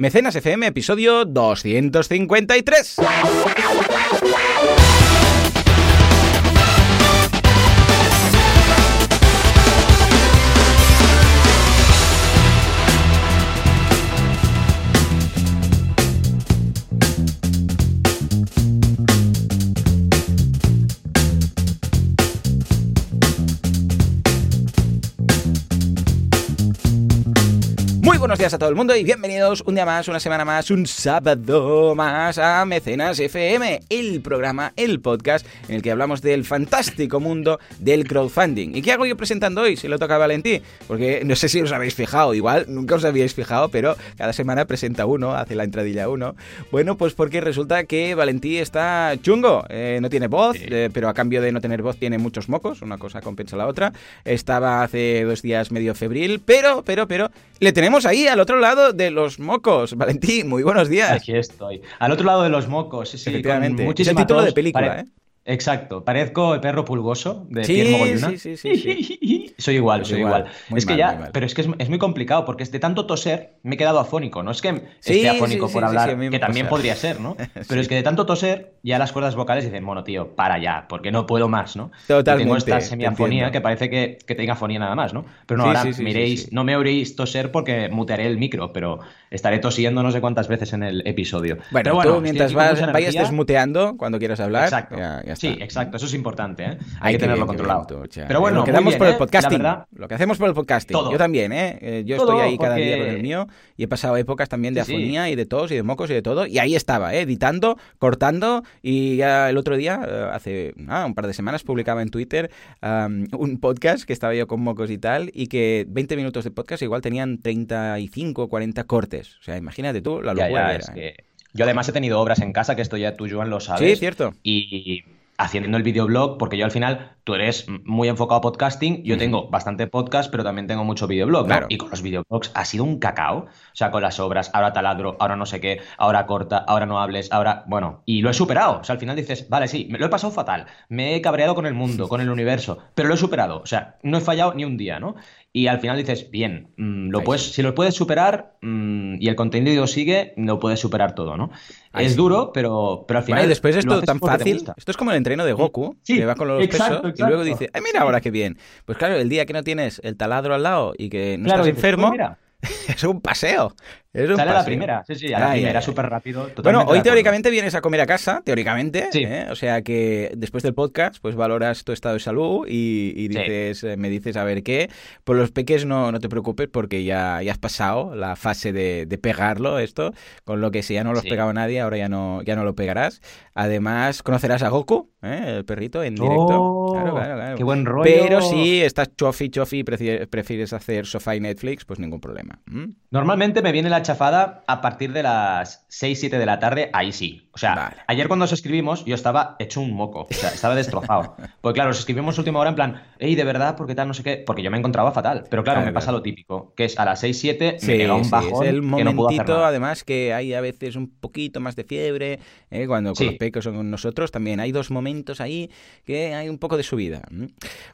Mecenas FM, episodio 253. Buenos días a todo el mundo y bienvenidos un día más, una semana más, un sábado más a Mecenas FM, el programa, el podcast en el que hablamos del fantástico mundo del crowdfunding. ¿Y qué hago yo presentando hoy? Si lo toca a Valentí, porque no sé si os habéis fijado, igual nunca os habíais fijado, pero cada semana presenta uno, hace la entradilla uno. Bueno, pues porque resulta que Valentí está chungo, eh, no tiene voz, eh, pero a cambio de no tener voz tiene muchos mocos, una cosa compensa la otra. Estaba hace dos días medio febril, pero, pero, pero, le tenemos ahí al otro lado de los mocos. Valentín, muy buenos días. Aquí estoy. Al otro lado de los mocos, sí, Efectivamente. Es el título de película, ¿eh? Exacto, parezco el perro pulgoso de sí, Pierre Sí, sí, sí, Soy igual, soy igual. Es que ya, pero es que es, muy complicado porque de tanto toser me he quedado afónico. No es que esté afónico por hablar, que también podría ser, ¿no? Pero es que de tanto toser ya las cuerdas vocales dicen, bueno, tío, para ya, porque no puedo más, ¿no? Totalmente. tengo esta semiafonía que parece que, que tenga afonía nada más, ¿no? Pero no, ahora miréis, no me oiréis toser porque mutearé el micro, pero estaré tosiendo no sé cuántas veces en el episodio. Bueno, bueno tú mientras vas, vayas desmuteando cuando quieras hablar. Exacto. Sí, exacto. Eso es importante, ¿eh? Hay que tenerlo controlado. Pero bueno, lo quedamos por el ¿eh? podcasting. Lo que hacemos por el podcasting. Yo también, ¿eh? eh yo estoy ahí cada día con el mío y he pasado épocas también de afonía y de tos y de mocos y de todo. Y ahí estaba, ¿eh? editando, cortando. Y ya el otro día, eh, hace ah, un par de semanas, publicaba en Twitter un podcast que estaba yo con mocos y tal. Y que 20 minutos de podcast igual tenían 35, 40 cortes. O sea, imagínate tú la locura. Yo además he tenido obras en casa, que esto ya tú, Joan, lo sabes. Sí, cierto. Y haciendo el videoblog, porque yo al final, tú eres muy enfocado a podcasting, yo tengo bastante podcast, pero también tengo mucho videoblog, ¿no? Y con los videoblogs ha sido un cacao, o sea, con las obras, ahora taladro, ahora no sé qué, ahora corta, ahora no hables, ahora, bueno, y lo he superado, o sea, al final dices, vale, sí, me lo he pasado fatal, me he cabreado con el mundo, con el universo, pero lo he superado, o sea, no he fallado ni un día, ¿no? Y al final dices, bien, mm, lo puedes, si lo puedes superar mm, y el contenido sigue, lo puedes superar todo, ¿no? es duro, pero, pero al final. después esto tan fácil. Esto es como el entreno de Goku, que va con los pesos y luego dice, ¡ay, mira ahora qué bien! Pues claro, el día que no tienes el taladro al lado y que no estás enfermo. Pues es un paseo. Sale a la primera, sí, sí, a la primera, súper rápido. Bueno, hoy teóricamente vienes a comer a casa, teóricamente. ¿eh? O sea que después del podcast, pues valoras tu estado de salud y, dices, eh, me dices a ver qué. Por los peques no, no te preocupes porque ya, ya has pasado la fase de, pegarlo, esto. Con lo que si ya no lo has pegado a nadie, ahora ya no, ya no lo pegarás. Además, conocerás a Goku, ¿eh? el perrito, en directo. Oh, claro, claro, claro. Qué buen rollo. Pero si estás chofi, chofi y prefieres hacer sofá y Netflix, pues ningún problema. Normalmente me viene la chafada a partir de las 6, 7 de la tarde, ahí sí. O sea, ayer cuando os escribimos yo estaba hecho un moco, o sea, estaba destrozado. Porque claro, os escribimos última hora en plan, hey, de verdad, porque tal, no sé qué, porque yo me encontraba fatal. Pero claro, me pasa lo típico, que es a las 6, 7 me llega un bajón es el momentito, además, que hay a veces un poquito más de fiebre, ¿eh? cuando con los pecos son con nosotros también hay dos momentos ahí que hay un poco de subida.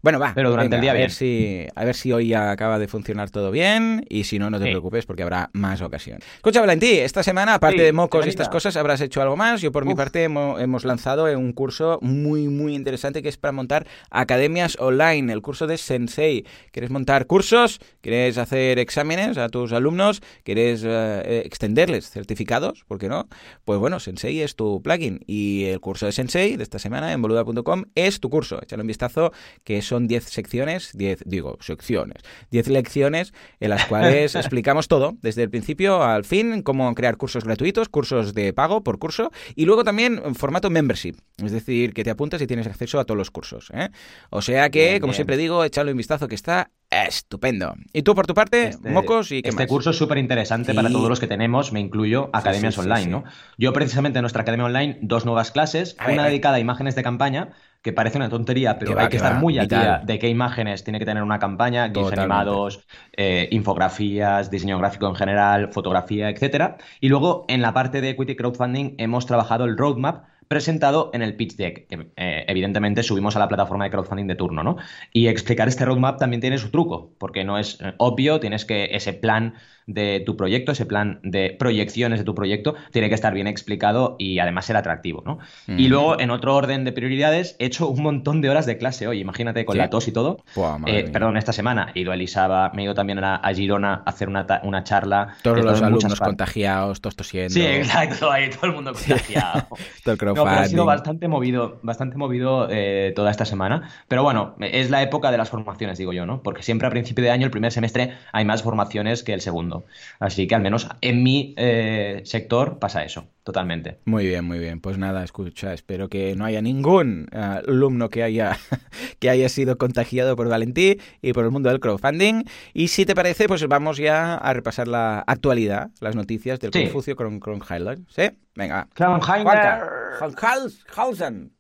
Bueno, va. Pero durante el día a ver si A ver si hoy acaba de funcionar todo bien y si no, no te preocupes porque habrá más ocasión. Escucha, Valentín, esta semana, aparte de mocos y estas cosas, habrás hecho algo más. Yo, por mi parte, hemos, lanzado un curso muy, muy interesante que es para montar academias online, el curso de Sensei. ¿Quieres montar cursos? ¿Quieres hacer exámenes a tus alumnos? ¿Quieres eh, extenderles certificados? ¿Por qué no? Pues bueno, Sensei es tu plugin y el curso de Sensei de esta semana en boluda.com es tu curso. Échale un vistazo que son 10 secciones, 10, digo, secciones, 10 lecciones en las cuales explicamos todo, desde el principio al fin, cómo crear cursos gratuitos, cursos de pago por curso y luego también en formato membership, es decir, que te apuntas y tienes acceso a todos los cursos. ¿eh? O sea que, como siempre digo, echadle un vistazo que está estupendo. ¿Y tú por tu parte, este, mocos y qué Este curso es súper interesante para todos los que tenemos, me incluyo, academias online, ¿no? Yo precisamente en nuestra academia online, dos nuevas clases, una dedicada a imágenes de campaña que parece una tontería, pero hay que estar muy al día de qué imágenes tiene que tener una campaña, GIFs animados, eh, infografías, diseño gráfico en general, fotografía, etcétera. Y luego en la parte de equity crowdfunding hemos trabajado el roadmap presentado en el pitch deck, que eh, evidentemente subimos a la plataforma de crowdfunding de turno, ¿no? Y explicar este roadmap también tiene su truco, porque no es eh, obvio, tienes que ese plan de tu proyecto, ese plan de proyecciones de tu proyecto, tiene que estar bien explicado y además ser atractivo, ¿no? Y luego, en otro orden de prioridades, he hecho un montón de horas de clase hoy, imagínate, con la tos y todo. Eh, perdón, esta semana he ido a Elisaba, me he ido también a, Girona a hacer una, una charla. Todos los alumnos contagiados, todos tosiendo. Sí, exacto, ahí todo el mundo contagiado. todo ha sido bastante movido, bastante movido eh, toda esta semana. Pero bueno, es la época de las formaciones, digo yo, ¿no? Porque siempre a principio de año, el primer semestre, hay más formaciones que el segundo. Así que al menos en mi eh, sector pasa eso, totalmente. Muy bien, muy bien. Pues nada, escucha, espero que no haya ningún eh, alumno que haya, que haya sido contagiado por Valentí y por el mundo del crowdfunding. Y si te parece, pues vamos ya a repasar la actualidad, las noticias del Confucio con, Highlight. ¿Sí? Venga. Kronhausen.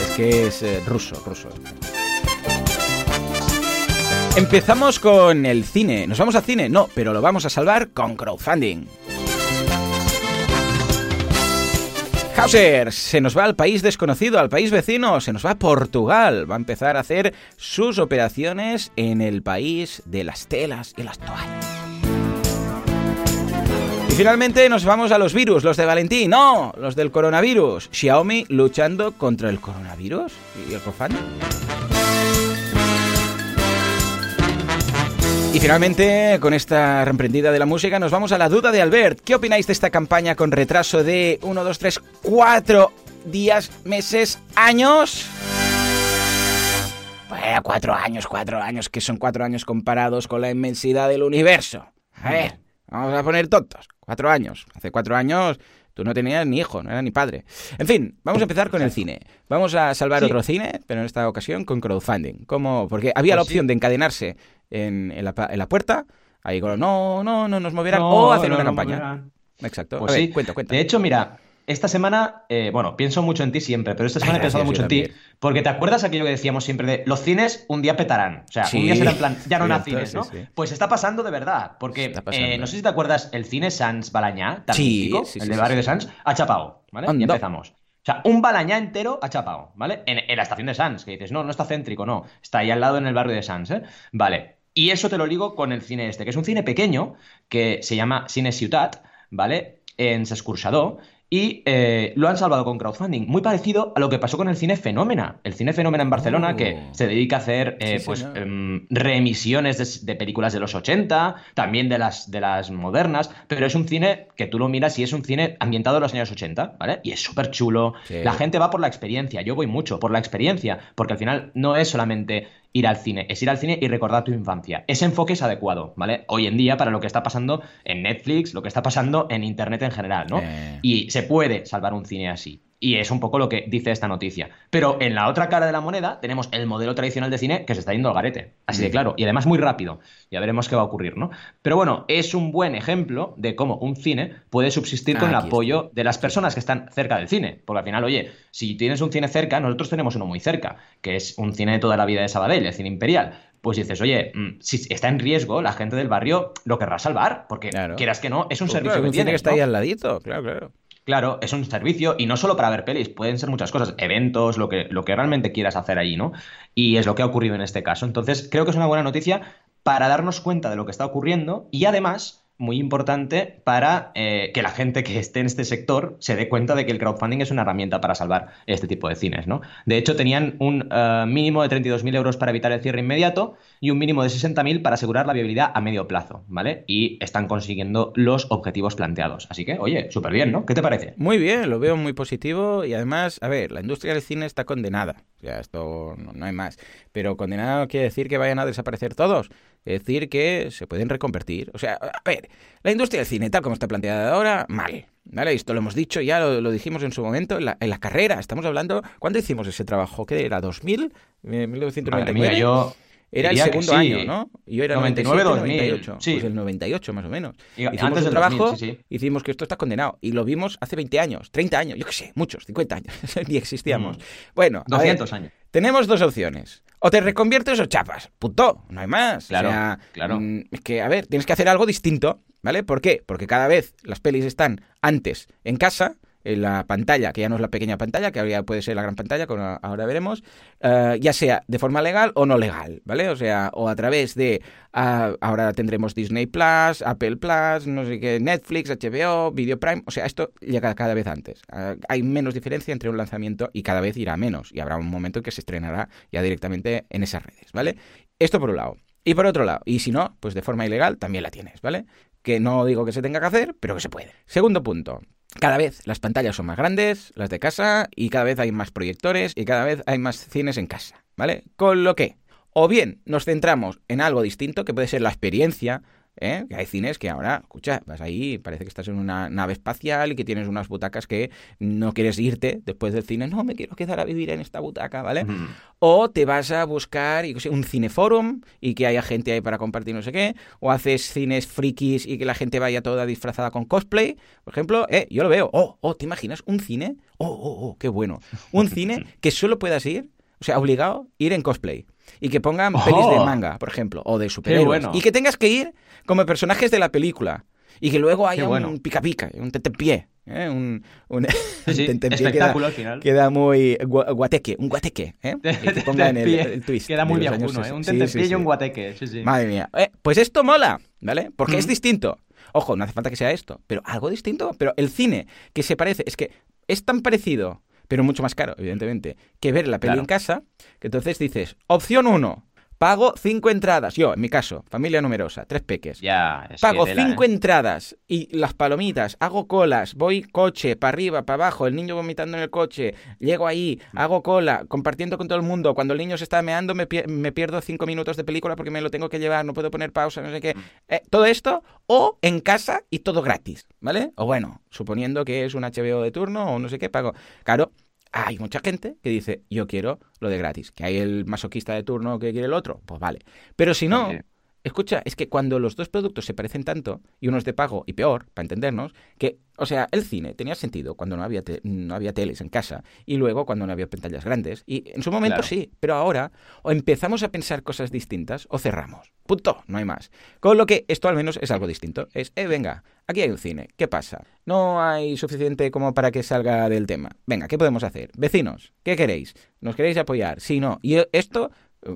Es que es eh, ruso, ruso. Empezamos con el cine. ¿Nos vamos al cine? No, pero lo vamos a salvar con crowdfunding. Hauser se nos va al país desconocido, al país vecino, se nos va a Portugal. Va a empezar a hacer sus operaciones en el país de las telas y las toallas. Y finalmente nos vamos a los virus, los de Valentín, no, los del coronavirus. Xiaomi luchando contra el coronavirus y el crowdfunding. Y finalmente, con esta reemprendida de la música, nos vamos a la duda de Albert. ¿Qué opináis de esta campaña con retraso de 1, 2, 3, 4 días, meses, años? Bueno, cuatro años, cuatro años, que son cuatro años comparados con la inmensidad del universo. A ver, vamos a poner tontos. Cuatro años. Hace cuatro años tú no tenías ni hijo, no era ni padre. En fin, vamos a empezar con el cine. Vamos a salvar otro cine, pero en esta ocasión con crowdfunding. ¿Cómo? Porque había la pues opción de encadenarse en, en, la, puerta, ahí con no, no, no nos moverán, o hacer una campaña. Exacto. Pues sí. cuenta, cuenta. De hecho, mira, esta semana, eh, bueno, pienso mucho en ti siempre, pero esta semana he pensado mucho en ti. Porque te acuerdas aquello que decíamos siempre de los cines un día petarán. O sea, un día será en plan, ya no hay cines, ¿no? Pues está pasando de verdad. Porque eh, no sé si te acuerdas, el cine Sans Balañá, tan mítico, el del barrio de Sans, ha chapado, ¿vale? Y empezamos. O sea, un Balañá entero ha chapado, ¿vale? En, en, la estación de Sans, que dices, no, no está céntrico, no. Está ahí al lado en el barrio de Sans, ¿eh? Vale. Y eso te lo digo con el cine este, que es un cine pequeño que se llama Cine Ciutat, ¿vale? En Sescursador. Y eh, lo han salvado con crowdfunding, muy parecido a lo que pasó con el cine Fenómena. El cine Fenómena en Barcelona, que oh. se dedica a hacer eh, pues, em, reemisiones de, películas de los 80, también de las, de las modernas, pero es un cine que tú lo miras y es un cine ambientado en los años 80, ¿vale? Y es súper chulo. La gente va por la experiencia, yo voy mucho por la experiencia, porque al final no es solamente ir al cine, es ir al cine y recordar tu infancia. Ese enfoque es adecuado, ¿vale? Hoy en día para lo que está pasando en Netflix, lo que está pasando en Internet en general, ¿no? Eh. Y se puede salvar un cine así. Y es un poco lo que dice esta noticia. Pero en la otra cara de la moneda tenemos el modelo tradicional de cine que se está yendo al garete. Así de mm. claro. Y además muy rápido. Ya veremos qué va a ocurrir, ¿no? Pero bueno, es un buen ejemplo de cómo un cine puede subsistir con el apoyo de las personas que están cerca del cine. Porque al final, oye, si tienes un cine cerca, nosotros tenemos uno muy cerca, que es un cine de toda la vida de Sabadell, el cine imperial pues dices, oye, mm, si está en riesgo, la gente del barrio lo querrá salvar, porque quieras que no, es un pues servicio que tiene. que está ahí al ladito, claro, claro. Claro, es un servicio y no solo para ver pelis, pueden ser muchas cosas, eventos, lo que, lo que realmente quieras hacer allí, ¿no? Y es lo que ha ocurrido en este caso. Entonces, creo que es una buena noticia para darnos cuenta de lo que está ocurriendo y además muy importante para eh, que la gente que esté en este sector se dé cuenta de que el crowdfunding es una herramienta para salvar este tipo de cines, ¿no? De hecho, tenían un uh, mínimo de 32.000 euros para evitar el cierre inmediato y un mínimo de 60.000 para asegurar la viabilidad a medio plazo, ¿vale? Y están consiguiendo los objetivos planteados. Así que, oye, súper bien, ¿no? ¿Qué te parece? Muy bien, lo veo muy positivo y además, a ver, la industria del cine está condenada. Ya, esto no hay más. Pero condenada no quiere decir que vayan a desaparecer todos. Es decir, que se pueden reconvertir. O sea, a ver, la industria del cine, tal como está planteada ahora, mal. ¿Vale? Esto lo hemos dicho, ya lo, dijimos en su momento, en la, en la, carrera. Estamos hablando. ¿Cuándo hicimos ese trabajo? ¿Qué era? ¿2000? ¿1999? Mía, yo. Era el segundo año, ¿no? Yo era 99, 98. Sí. Pues el 98 más o menos. Y hicimos antes del trabajo, sí, hicimos que esto está condenado. Y lo vimos hace 20 años, 30 años, yo qué sé, muchos, 50 años. Ni existíamos. Mm. Bueno, 200 años. Tenemos dos opciones. O te reconviertes o chapas. Punto. No hay más. Claro, claro. Mm, es que, a ver, tienes que hacer algo distinto, ¿vale? ¿Por qué? Porque cada vez las pelis están antes en casa en la pantalla, que ya no es la pequeña pantalla, que ahora puede ser la gran pantalla, como ahora veremos, eh, ya sea de forma legal o no legal, ¿vale? O sea, o a través de, ah, ahora tendremos Disney Plus, Apple Plus, no sé qué, Netflix, HBO, Video Prime, o sea, esto llega cada vez antes. Ah, hay menos diferencia entre un lanzamiento y cada vez irá menos, y habrá un momento en que se estrenará ya directamente en esas redes, ¿vale? Esto por un lado. Y por otro lado, y si no, pues de forma ilegal también la tienes, ¿vale? Que no digo que se tenga que hacer, pero que se puede. Segundo punto, cada vez las pantallas son más grandes, las de casa, y cada vez hay más proyectores y cada vez hay más cines en casa, ¿vale? Con lo que, o bien nos centramos en algo distinto, que puede ser la experiencia ¿eh? Que hay cines que ahora, escucha, vas ahí, parece que estás en una nave espacial y que tienes unas butacas que no quieres irte después del cine, no, me quiero quedar a vivir en esta butaca, ¿vale? O te vas a buscar un cineforum y que haya gente ahí para compartir no sé qué, o haces cines frikis y que la gente vaya toda disfrazada con cosplay, por ejemplo, eh, yo lo veo, oh, oh, ¿te imaginas un cine? Oh, oh, oh, qué bueno. Un cine que solo puedas ir, o sea, obligado, ir en cosplay y que pongan pelis de oh. manga, por ejemplo, o de superhéroes. Y que tengas que ir como personajes de la película. Y que luego haya un pica pica, un tetepié. ¿eh? Un, un, espectáculo al final. Queda muy guateque, un guateque. ¿eh? que ponga en el, twist. Queda muy bien ¿eh? Un tetepié y un guateque. Madre mía. Eh, pues esto mola, ¿vale? Porque es distinto. Ojo, no hace falta que sea esto, pero algo distinto. Pero el cine que se parece, es que es tan parecido pero mucho más caro, evidentemente, que ver la peli en casa, que entonces dices, opción 1, Pago cinco entradas. Yo, en mi caso, familia numerosa, tres peques. Ya, Pago cinco ¿eh? entradas y las palomitas, hago colas, voy coche, para arriba, para abajo, el niño vomitando en el coche, llego ahí, mm. hago cola, compartiendo con todo el mundo. Cuando el niño se está meando, me, pierdo cinco minutos de película porque me lo tengo que llevar, no puedo poner pausa, no sé qué. Mm. Eh, todo esto, o en casa y todo gratis, ¿vale? O bueno, suponiendo que es un HBO de turno o no sé qué, pago. Claro, hay mucha gente que dice, yo quiero lo de gratis. Que hay el masoquista de turno que quiere el otro, pues vale. Pero si no, escucha, es que cuando los dos productos se parecen tanto, y uno es de pago y peor, para entendernos, que, o sea, el cine tenía sentido cuando no había, no había teles en casa, y luego cuando no había pantallas grandes. Y en su momento sí, pero ahora o empezamos a pensar cosas distintas o cerramos. Punto, no hay más. Con lo que esto al menos es algo distinto. Es, eh, venga, aquí hay un cine, ¿qué pasa? No hay suficiente como para que salga del tema. Venga, ¿qué podemos hacer? Vecinos, ¿qué queréis? ¿Nos queréis apoyar? Si no. Y esto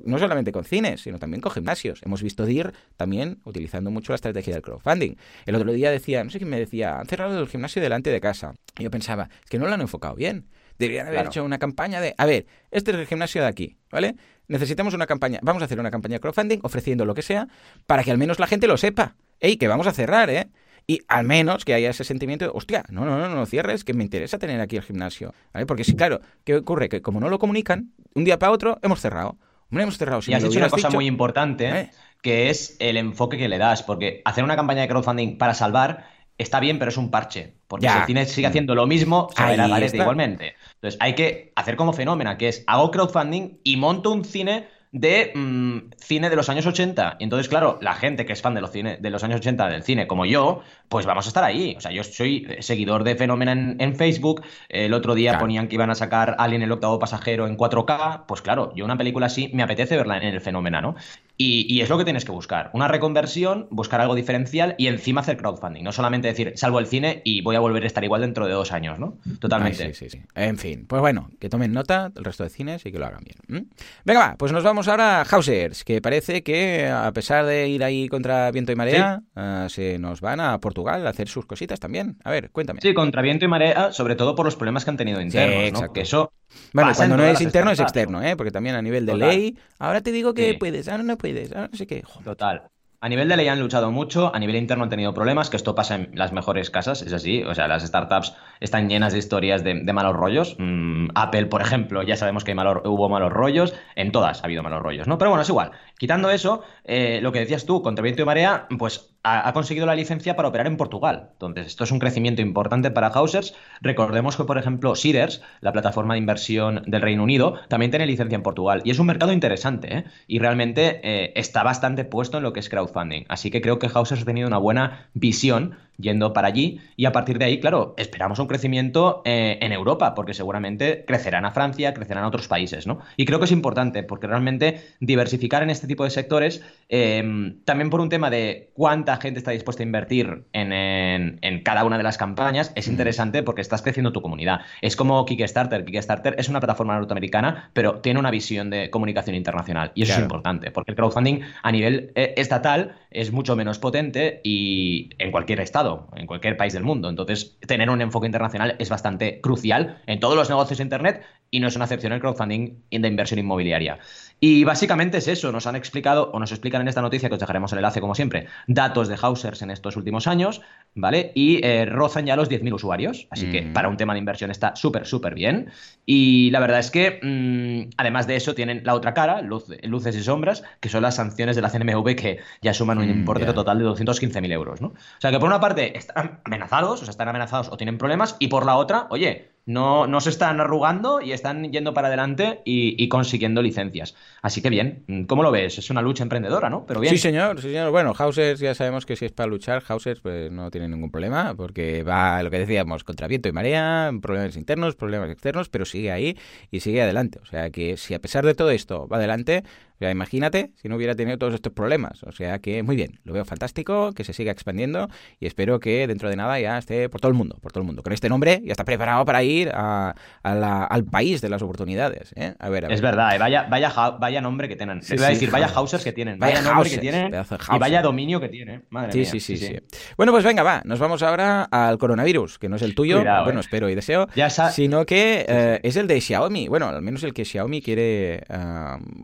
no solamente con cines, sino también con gimnasios. Hemos visto DIR también utilizando mucho la estrategia del crowdfunding. El otro día decía, no sé quién me decía, han cerrado el gimnasio delante de casa. Y yo pensaba, es que no lo han enfocado bien. Deberían haber hecho una campaña de, a ver, este es el gimnasio de aquí, ¿vale? Necesitamos una campaña, vamos a hacer una campaña de crowdfunding ofreciendo lo que sea para que al menos la gente lo sepa. ¡Ey, que vamos a cerrar, eh! Y al menos que haya ese sentimiento de, hostia, no, no, no, no cierres, que me interesa tener aquí el gimnasio. ¿Vale? Porque sí, claro, ¿qué ocurre? Que como no lo comunican, un día para otro hemos cerrado. Hombre, hemos cerrado. y has hecho una cosa muy importante, ¿eh? que es el enfoque que le das. Porque hacer una campaña de crowdfunding para salvar está bien, pero es un parche. Porque si el cine sigue haciendo lo mismo, se verá la igualmente. Entonces hay que hacer como fenómeno, que es hago crowdfunding y monto un cine de mm, cine de los años 80. Y entonces, claro, la gente que es fan de los, cine, de los años 80 del cine, como yo, pues vamos a estar ahí. O sea, yo soy seguidor de Fenómena en, Facebook. El otro día ponían que iban a sacar Alien el octavo pasajero en 4K. Pues claro, yo una película así me apetece verla en el Fenómena, ¿no? Y, es lo que tienes que buscar. Una reconversión, buscar algo diferencial y encima hacer crowdfunding. No solamente decir, salvo el cine y voy a volver a estar igual dentro de dos años, ¿no? Totalmente. sí, sí, sí. En fin, pues bueno, que tomen nota del resto de cines y que lo hagan bien. Venga, va, pues nos vamos ahora a Hausers, que parece que a pesar de ir ahí contra viento y marea, ah, se nos van a Portugal a hacer sus cositas también. A ver, cuéntame. Sí, contra viento y marea, sobre todo por los problemas que han tenido internos, ¿no? Que eso bueno, cuando no es interno es externo, ¿eh? Porque también a nivel de ley, ahora te digo que puedes, ahora no puedes, ahora no sé qué. Total. A nivel de ley han luchado mucho, a nivel interno han tenido problemas, que esto pasa en las mejores casas, es así. O sea, las startups están llenas de historias de, malos rollos. Mm, Apple, por ejemplo, ya sabemos que hubo malos rollos, en todas ha habido malos rollos, ¿no? Pero bueno, es igual. Quitando eso, eh, lo que decías tú, contra viento y marea, pues ha, conseguido la licencia para operar en Portugal. Entonces, esto es un crecimiento importante para Hausers. Recordemos que, por ejemplo, Seeders, la plataforma de inversión del Reino Unido, también tiene licencia en Portugal. Y es un mercado interesante, ¿eh? Y realmente eh, está bastante puesto en lo que es crowdfunding. Así que creo que Hausers ha tenido una buena visión yendo para allí y a partir de ahí, claro, esperamos un crecimiento eh, en Europa, porque seguramente crecerán a Francia, crecerán a otros países, ¿no? Y creo que es importante, porque realmente diversificar en este tipo de sectores, em, también por un tema de cuánta gente está dispuesta a invertir en, en, cada una de las campañas, es interesante porque estás creciendo tu comunidad. Es como Kickstarter. Kickstarter es una plataforma norteamericana, pero tiene una visión de comunicación internacional. Y eso es importante, porque el crowdfunding a nivel eh, estatal es mucho menos potente y en cualquier estado, en cualquier país del mundo. Entonces, tener un enfoque internacional es bastante crucial en todos los negocios de Internet y no es una excepción el crowdfunding de inversión inmobiliaria. Y básicamente es eso, nos han explicado o nos explican en esta noticia, que os dejaremos el enlace como siempre, datos de Hausers en estos últimos años, ¿vale? Y eh, rozan ya los 10.000 usuarios, así que mm. para un tema de inversión está súper, súper bien. Y la verdad es que, mm, además de eso, tienen la otra cara, luces y sombras, que son las sanciones de la CNMV que ya suman un mm, importe total de 215.000 euros, ¿no? O sea que por una parte están amenazados, o sea, están amenazados o tienen problemas, y por la otra, oye, no, no se están arrugando y están yendo para adelante y, consiguiendo licencias. Así que bien, ¿cómo lo ves? Es una lucha emprendedora, ¿no? Pero bien. Sí, señor, sí, señor. Bueno, Hausers ya sabemos que si es para luchar, Hausers pues, no tiene ningún problema, porque va, lo que decíamos, contra viento y marea, problemas internos, problemas externos, pero sigue ahí y sigue adelante. O sea que si a pesar de todo esto va adelante, o sea, imagínate si no hubiera tenido todos estos problemas. O sea que muy bien, lo veo fantástico, que se siga expandiendo y espero que dentro de nada ya esté por todo el mundo, por todo el mundo. Con este nombre ya está preparado para ir a, al país de las oportunidades. ¿eh? A ver, Es verdad, eh, vaya, vaya, vaya nombre que tienen. Sí, decir, vaya houses que tienen, vaya, nombre que tienen y vaya dominio que tiene. Madre sí, mía. Sí, sí, sí, Bueno, pues venga, va, nos vamos ahora al coronavirus, que no es el tuyo, bueno, eh. espero y deseo, sino que es el de Xiaomi. Bueno, al menos el que Xiaomi quiere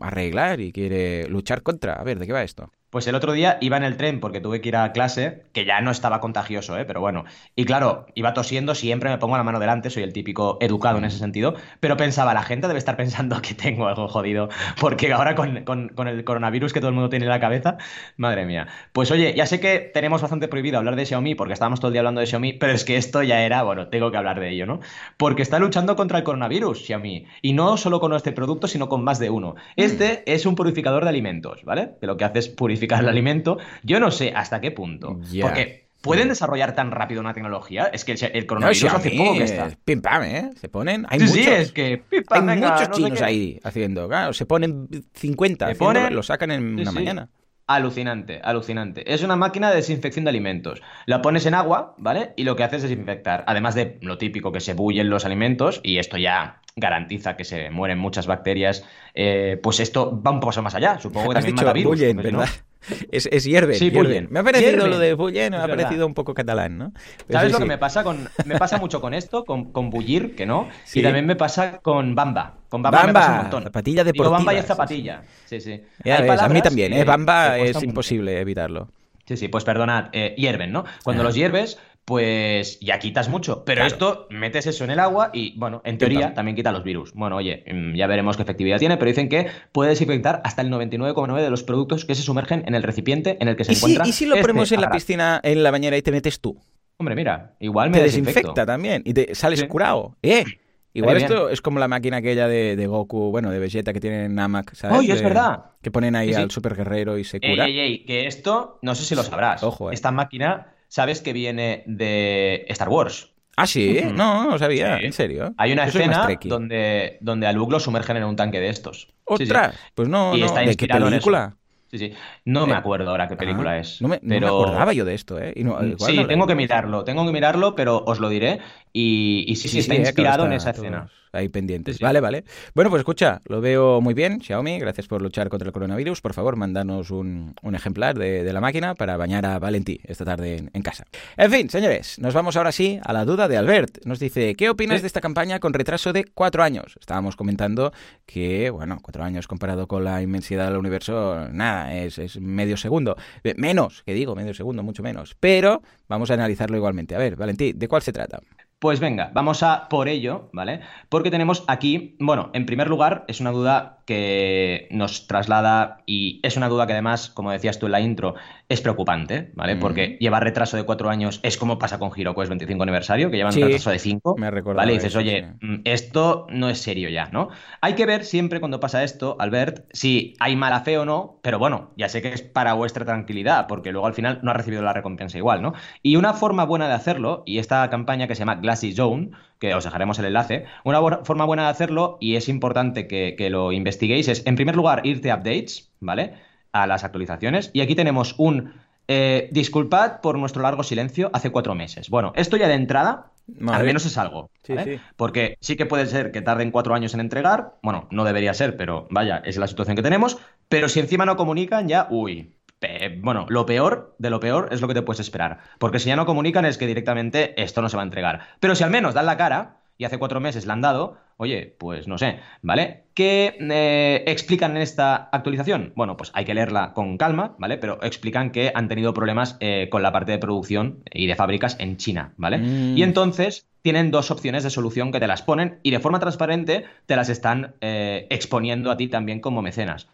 arreglar y quiere luchar contra. A ver, ¿de qué va esto? Pues el otro día iba en el tren porque tuve que ir a clase, que ya no estaba contagioso, ¿eh? pero bueno. Y claro, iba tosiendo, siempre me pongo la mano delante, soy el típico educado en ese sentido, pero pensaba, la gente debe estar pensando que tengo algo jodido, porque ahora con, con, el coronavirus que todo el mundo tiene en la cabeza, madre mía. Pues oye, ya sé que tenemos bastante prohibido hablar de Xiaomi, porque estábamos todo el día hablando de Xiaomi, pero es que esto ya era, bueno, tengo que hablar de ello, ¿no? Porque está luchando contra el coronavirus, Xiaomi, y no solo con este producto, sino con más de uno. Este es un purificador de alimentos, ¿vale? Que lo que hace es purificar el alimento yo no sé hasta qué punto. Porque ¿Pueden desarrollar tan rápido una tecnología? Es que el, coronavirus hace poco que está. Pim pam, ¿eh? Se ponen. Hay muchos, es que hay muchos chinos ahí haciendo. Claro, se ponen 50, lo sacan en una mañana. Alucinante, alucinante. Es una máquina de desinfección de alimentos. La pones en agua, ¿vale? Y lo que hace es desinfectar. Además de lo típico que se bullen los alimentos, y esto ya garantiza que se mueren muchas bacterias, eh, pues esto va un poco más allá. Supongo que también mata virus. ¿verdad? Es, es hierve, sí, Me ha parecido lo de bullen, me ha parecido un poco catalán, ¿no? ¿Sabes lo que me pasa con me pasa mucho con esto, con, con bullir, que no? Y también me pasa con bamba. Con bamba, me pasa un montón. Zapatilla deportiva. bamba y zapatilla. Sí, sí. a mí también, ¿eh? Bamba es imposible evitarlo. Sí, sí, pues perdonad, eh, hierven, ¿no? Cuando los hierves, pues ya quitas mucho. Pero esto, metes eso en el agua y, bueno, en teoría también quita los virus. Bueno, oye, mm, ya veremos qué efectividad tiene, pero dicen que puede desinfectar hasta el 99,9% de los productos que se sumergen en el recipiente en el que se encuentra. ¿Y si lo ponemos en la piscina, en la bañera y te metes tú? Hombre, mira, igual me te desinfecta también y te sales curado. ¡Eh! Igual esto es como la máquina aquella de, Goku, bueno, de Vegeta que tienen en Namak, ¿sabes? ¡Oye, es verdad! Que ponen ahí al super guerrero y se cura. Ey, ey, ey, que esto, no sé si lo sabrás. Ojo, eh. Esta máquina sabes que viene de Star Wars. Ah, sí, no, no sabía, en serio. Hay una escena donde, donde a Luke lo sumergen en un tanque de estos. ¡Ostras! Pues no, no. ¿de qué película? Sí, sí. No me eh, acuerdo ahora qué película ah, es. No me, pero... no me, acordaba yo de esto, ¿eh? sí, tengo que mirarlo, tengo que mirarlo, pero os lo diré. Y, sí, sí, está inspirado en esa escena ahí pendientes. Vale, vale. Bueno, pues escucha, lo veo muy bien, Xiaomi. Gracias por luchar contra el coronavirus. Por favor, mándanos un, ejemplar de, la máquina para bañar a Valentí esta tarde en, casa. En fin, señores, nos vamos ahora sí a la duda de Albert. Nos dice, ¿qué opinas de esta campaña con retraso de cuatro años? Estábamos comentando que, bueno, cuatro años comparado con la inmensidad del universo, nada, es, es medio segundo. Menos, que digo, medio segundo, mucho menos. Pero vamos a analizarlo igualmente. A ver, Valentí, ¿de cuál se trata? Pues venga, vamos a por ello, ¿vale? Porque tenemos aquí, bueno, en primer lugar, es una duda que nos traslada y es una duda que además, como decías tú en la intro, es preocupante, ¿vale? Porque llevar retraso de cuatro años es como pasa con es 25 aniversario, que llevan retraso de cinco, me ¿vale? Y dices, oye, mm, esto no es serio ya, ¿no? Hay que ver siempre cuando pasa esto, Albert, si hay mala fe o no, pero bueno, ya sé que es para vuestra tranquilidad, porque luego al final no ha recibido la recompensa igual, ¿no? Y una forma buena de hacerlo, y esta campaña que se llama Glassy Zone, que os dejaremos el enlace, una forma buena de hacerlo, y es importante que, que lo investiguéis, es en primer lugar irte a updates, ¿vale? A las actualizaciones, y aquí tenemos un eh, disculpad por nuestro largo silencio hace cuatro meses. Bueno, esto ya de entrada, al menos es algo. Porque sí que puede ser que tarden cuatro años en entregar. Bueno, no debería ser, pero vaya, es la situación que tenemos. Pero si encima no comunican, ya, uy. Bueno, lo peor de lo peor es lo que te puedes esperar. Porque si ya no comunican es que directamente esto no se va a entregar. Pero si al menos dan la cara y hace cuatro meses la han dado, oye, pues no sé, ¿vale? ¿Qué eh, explican en esta actualización? Bueno, pues hay que leerla con calma, ¿vale? Pero explican que han tenido problemas eh, con la parte de producción y de fábricas en China, ¿vale? Mm. Y entonces tienen dos opciones de solución que te las ponen y de forma transparente te las están eh, exponiendo a ti también como mecenas.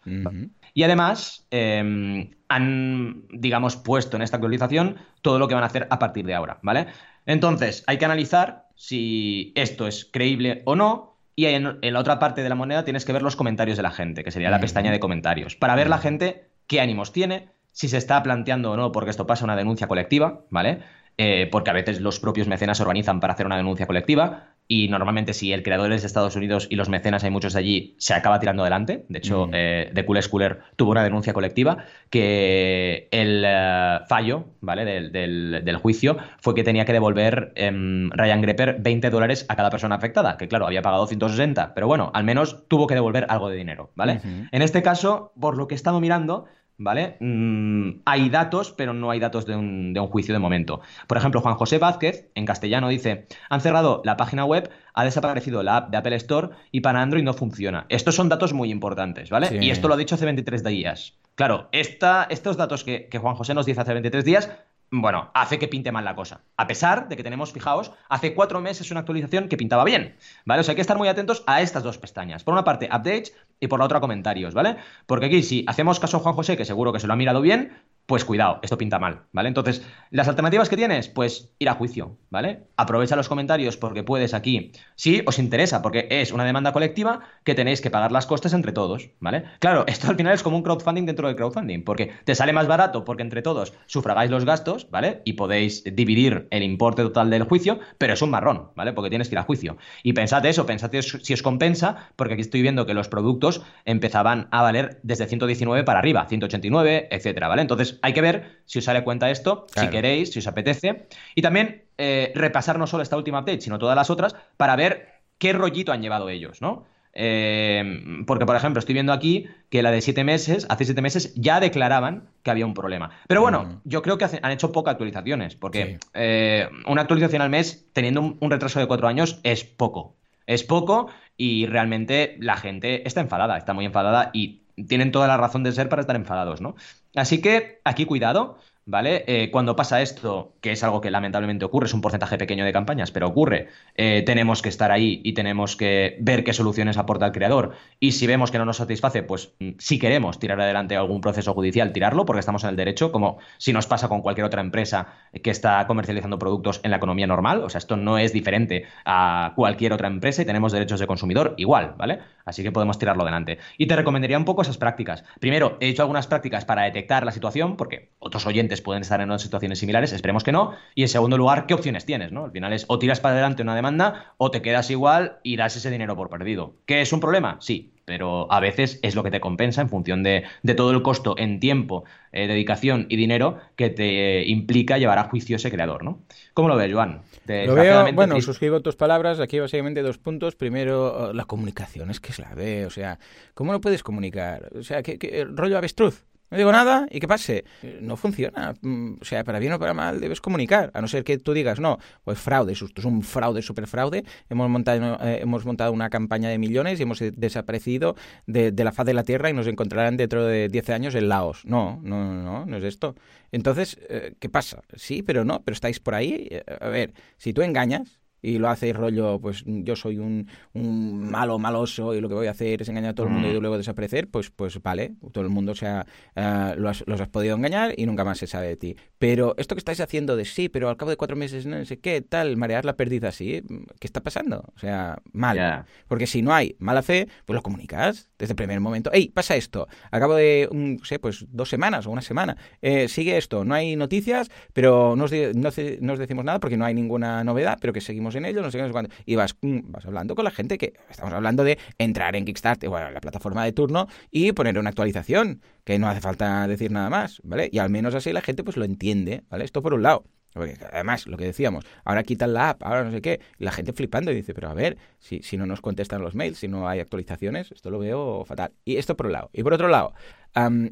Y además em, han, digamos, puesto en esta actualización todo lo que van a hacer a partir de ahora, ¿vale? Entonces, hay que analizar si esto es creíble o no. Y en, la otra parte de la moneda tienes que ver los comentarios de la gente, que sería la pestaña de comentarios, para ver la gente qué ánimos tiene, si se está planteando o no, porque esto pasa una denuncia colectiva, ¿vale? Eh, porque a veces los propios mecenas se organizan para hacer una denuncia colectiva y normalmente si el creador es de Estados Unidos y los mecenas hay muchos de allí, se acaba tirando adelante. De hecho, mm. eh, The Cool Schooler tuvo una denuncia colectiva que el eh, fallo ¿vale? Del, juicio fue que tenía que devolver em, Ryan Grepper 20 dólares a cada persona afectada, que claro, había pagado 160, pero bueno, al menos tuvo que devolver algo de dinero, ¿vale? En este caso, por lo que he estado mirando, ¿vale? Mm, hay datos, pero no hay datos de un, juicio de momento. Por ejemplo, Juan José Vázquez, en castellano, dice, han cerrado la página web, ha desaparecido la app de Apple Store y para Android no funciona. Estos son datos muy importantes, ¿vale? Y esto lo ha dicho hace 23 días. Claro, estos datos que, que Juan José nos dice hace 23 días bueno, hace que pinte mal la cosa. A pesar de que tenemos, fijaos, hace cuatro meses una actualización que pintaba bien, ¿vale? O sea, hay que estar muy atentos a estas dos pestañas. Por una parte, updates y por la otra, comentarios, ¿vale? Porque aquí, si hacemos caso a Juan José, que seguro que se lo ha mirado bien, pues cuidado, esto pinta mal, ¿vale? Entonces, las alternativas que tienes, pues ir a juicio, ¿vale? Aprovecha los comentarios porque puedes aquí, si os interesa, porque es una demanda colectiva que tenéis que pagar las costes entre todos, ¿vale? Claro, esto al final es como un crowdfunding dentro del crowdfunding, porque te sale más barato porque entre todos sufragáis los gastos, ¿vale? Y podéis dividir el importe total del juicio, pero es un marrón, ¿vale? Porque tienes que ir a juicio. Y pensad eso, pensad si os compensa, porque aquí estoy viendo que los productos empezaban a valer desde 119 para arriba, 189, etcétera, ¿vale? Entonces, hay que ver si os sale cuenta esto, si queréis, si os apetece. Y también eh, repasar no solo esta última update, sino todas las otras, para ver qué rollito han llevado ellos, ¿no? Eh, porque, por ejemplo, estoy viendo aquí que la de siete meses, hace siete meses, ya declaraban que había un problema. Pero bueno, mm. yo creo que han hecho pocas actualizaciones, porque eh, una actualización al mes, teniendo un, retraso de cuatro años, es poco. Es poco y realmente la gente está enfadada, está muy enfadada y tienen toda la razón de ser para estar enfadados, ¿no? Así que aquí cuidado, ¿vale? Eh, cuando pasa esto, que es algo que lamentablemente ocurre, es un porcentaje pequeño de campañas, pero ocurre, eh, tenemos que estar ahí y tenemos que ver qué soluciones aporta el creador. Y si vemos que no nos satisface, pues mm, si queremos tirar adelante algún proceso judicial, tirarlo, porque estamos en el derecho, como si nos pasa con cualquier otra empresa que está comercializando productos en la economía normal. O sea, esto no es diferente a cualquier otra empresa y tenemos derechos de consumidor igual, ¿vale? Así que podemos tirarlo adelante. Y te recomendaría un poco esas prácticas. Primero, he hecho algunas prácticas para detectar la situación, porque otros oyentes pueden estar en situaciones similares, esperemos que no. Y en segundo lugar, ¿qué opciones tienes? ¿no? Al final es o tiras para adelante una demanda o te quedas igual y das ese dinero por perdido. ¿Qué es un problema? Sí, pero a veces es lo que te compensa en función de, todo el costo en tiempo, eh, dedicación y dinero que te implica llevar a juicio ese creador, ¿no? ¿Cómo lo ves, Joan? lo veo, bueno, suscribo tus palabras, aquí básicamente dos puntos. Primero, la comunicación, es que es la B, o sea, ¿cómo no puedes comunicar? O sea, ¿qué, rollo avestruz? No digo nada y que pase. No funciona. Mm, o sea, para bien o para mal debes comunicar. A no ser que tú digas, no, pues fraude, esto es un fraude, super fraude. Hemos montado, eh, hemos montado una campaña de millones y hemos desaparecido de, la faz de la Tierra y nos encontrarán dentro de 10 años en Laos. No, no, no, no es esto. Entonces, eh, ¿qué pasa? Sí, pero no, pero estáis por ahí. Eh, a ver, si tú engañas, y lo hace rollo, pues yo soy un, un, malo, maloso y lo que voy a hacer es engañar a todo el mundo y mm. luego desaparecer, pues, pues vale, todo el mundo se ha, uh, los, has podido engañar y nunca más se sabe de ti. Pero esto que estáis haciendo de sí, pero al cabo de cuatro meses no sé qué, tal, marear la pérdida así, ¿qué está pasando? O sea, mal. Porque si no hay mala fe, pues lo comunicas desde el primer momento. Hey, pasa esto, al cabo de, no sé, pues dos semanas o una semana, eh, sigue esto, no hay noticias, pero no os, no os decimos nada porque no hay ninguna novedad, pero que seguimos en ello, no sé qué, Y vas, mm, vas hablando con la gente que estamos hablando de entrar en Kickstarter, bueno, la plataforma de turno y poner una actualización, que no hace falta decir nada más, ¿vale? Y al menos así la gente pues lo entiende, ¿vale? Esto por un lado. Porque además, lo que decíamos, ahora quitan la app, ahora no sé qué, la gente flipando y dice, pero a ver, si, si no nos contestan los mails, si no hay actualizaciones, esto lo veo fatal. Y esto por un lado. Y por otro lado,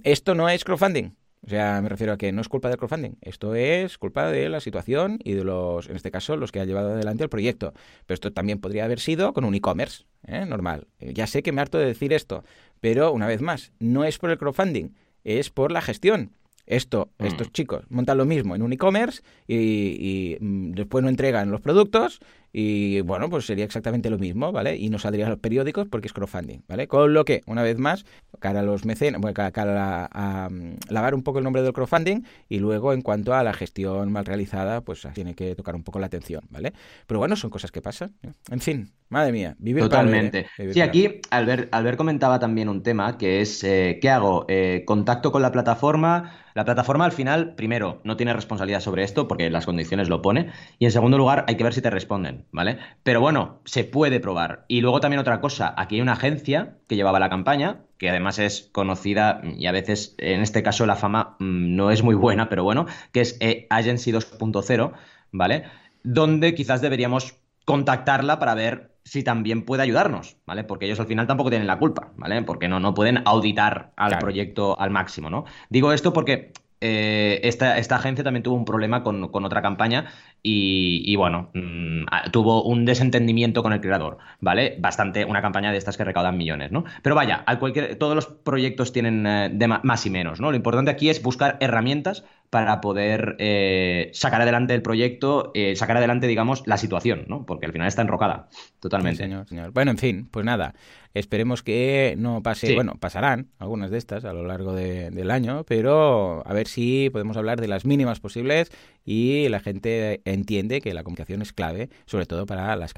esto no es crowdfunding. O sea, me refiero a que no es culpa del crowdfunding, esto es culpa de la situación y de los, en este caso, los que han llevado adelante el proyecto. Pero esto también podría haber sido con un e-commerce, ¿eh? normal. Eh, ya sé que me harto de decir esto, pero una vez más, no es por el crowdfunding, es por la gestión. Esto, mm. estos chicos montan lo mismo en un e-commerce y, y, mm, después no entregan los productos y bueno, pues sería exactamente lo mismo, ¿vale? Y no saldría a los periódicos porque es crowdfunding, ¿vale? Con lo que, una vez más, cara a los mecenas, bueno, cara, a, mm, lavar un poco el nombre del crowdfunding y luego en cuanto a la gestión mal realizada, pues tiene que tocar un poco la atención, ¿vale? Pero bueno, son cosas que pasan. ¿eh? En fin, madre mía, vivir Totalmente. sí, aquí Albert, Albert, comentaba también un tema que es, eh, ¿qué hago? Eh, ¿Contacto con la plataforma? La plataforma al final, primero, no tiene responsabilidad sobre esto porque las condiciones lo pone y en segundo lugar hay que ver si te responden. ¿vale? Pero bueno, se puede probar. Y luego también otra cosa, aquí hay una agencia que llevaba la campaña, que además es conocida y a veces, en este caso, la fama mm, no es muy buena, pero bueno, que es eh, Agency 2.0, ¿vale? Donde quizás deberíamos contactarla para ver si también puede ayudarnos, ¿vale? Porque ellos al final tampoco tienen la culpa, ¿vale? Porque no, no pueden auditar al proyecto al máximo, ¿no? Digo esto porque eh, esta, esta, agencia también tuvo un problema con, otra campaña y, bueno, mm, tuvo un desentendimiento con el creador, ¿vale? Bastante, una campaña de estas que recaudan millones, ¿no? Pero vaya, al cualquier, todos los proyectos tienen eh, de más y menos, ¿no? Lo importante aquí es buscar herramientas para poder eh, sacar adelante el proyecto, sacar adelante, digamos, la situación, ¿no? Porque al final está enrocada, totalmente. señor, señor. Bueno, en fin, pues nada, esperemos que no pase, bueno, pasarán algunas de estas a lo largo del año, pero a ver si podemos hablar de las mínimas posibles y la gente entiende que la comunicación es clave, sobre todo para las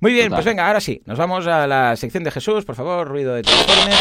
Muy bien, pues venga, ahora sí, nos vamos a la sección de Jesús, por favor, ruido de Transformer.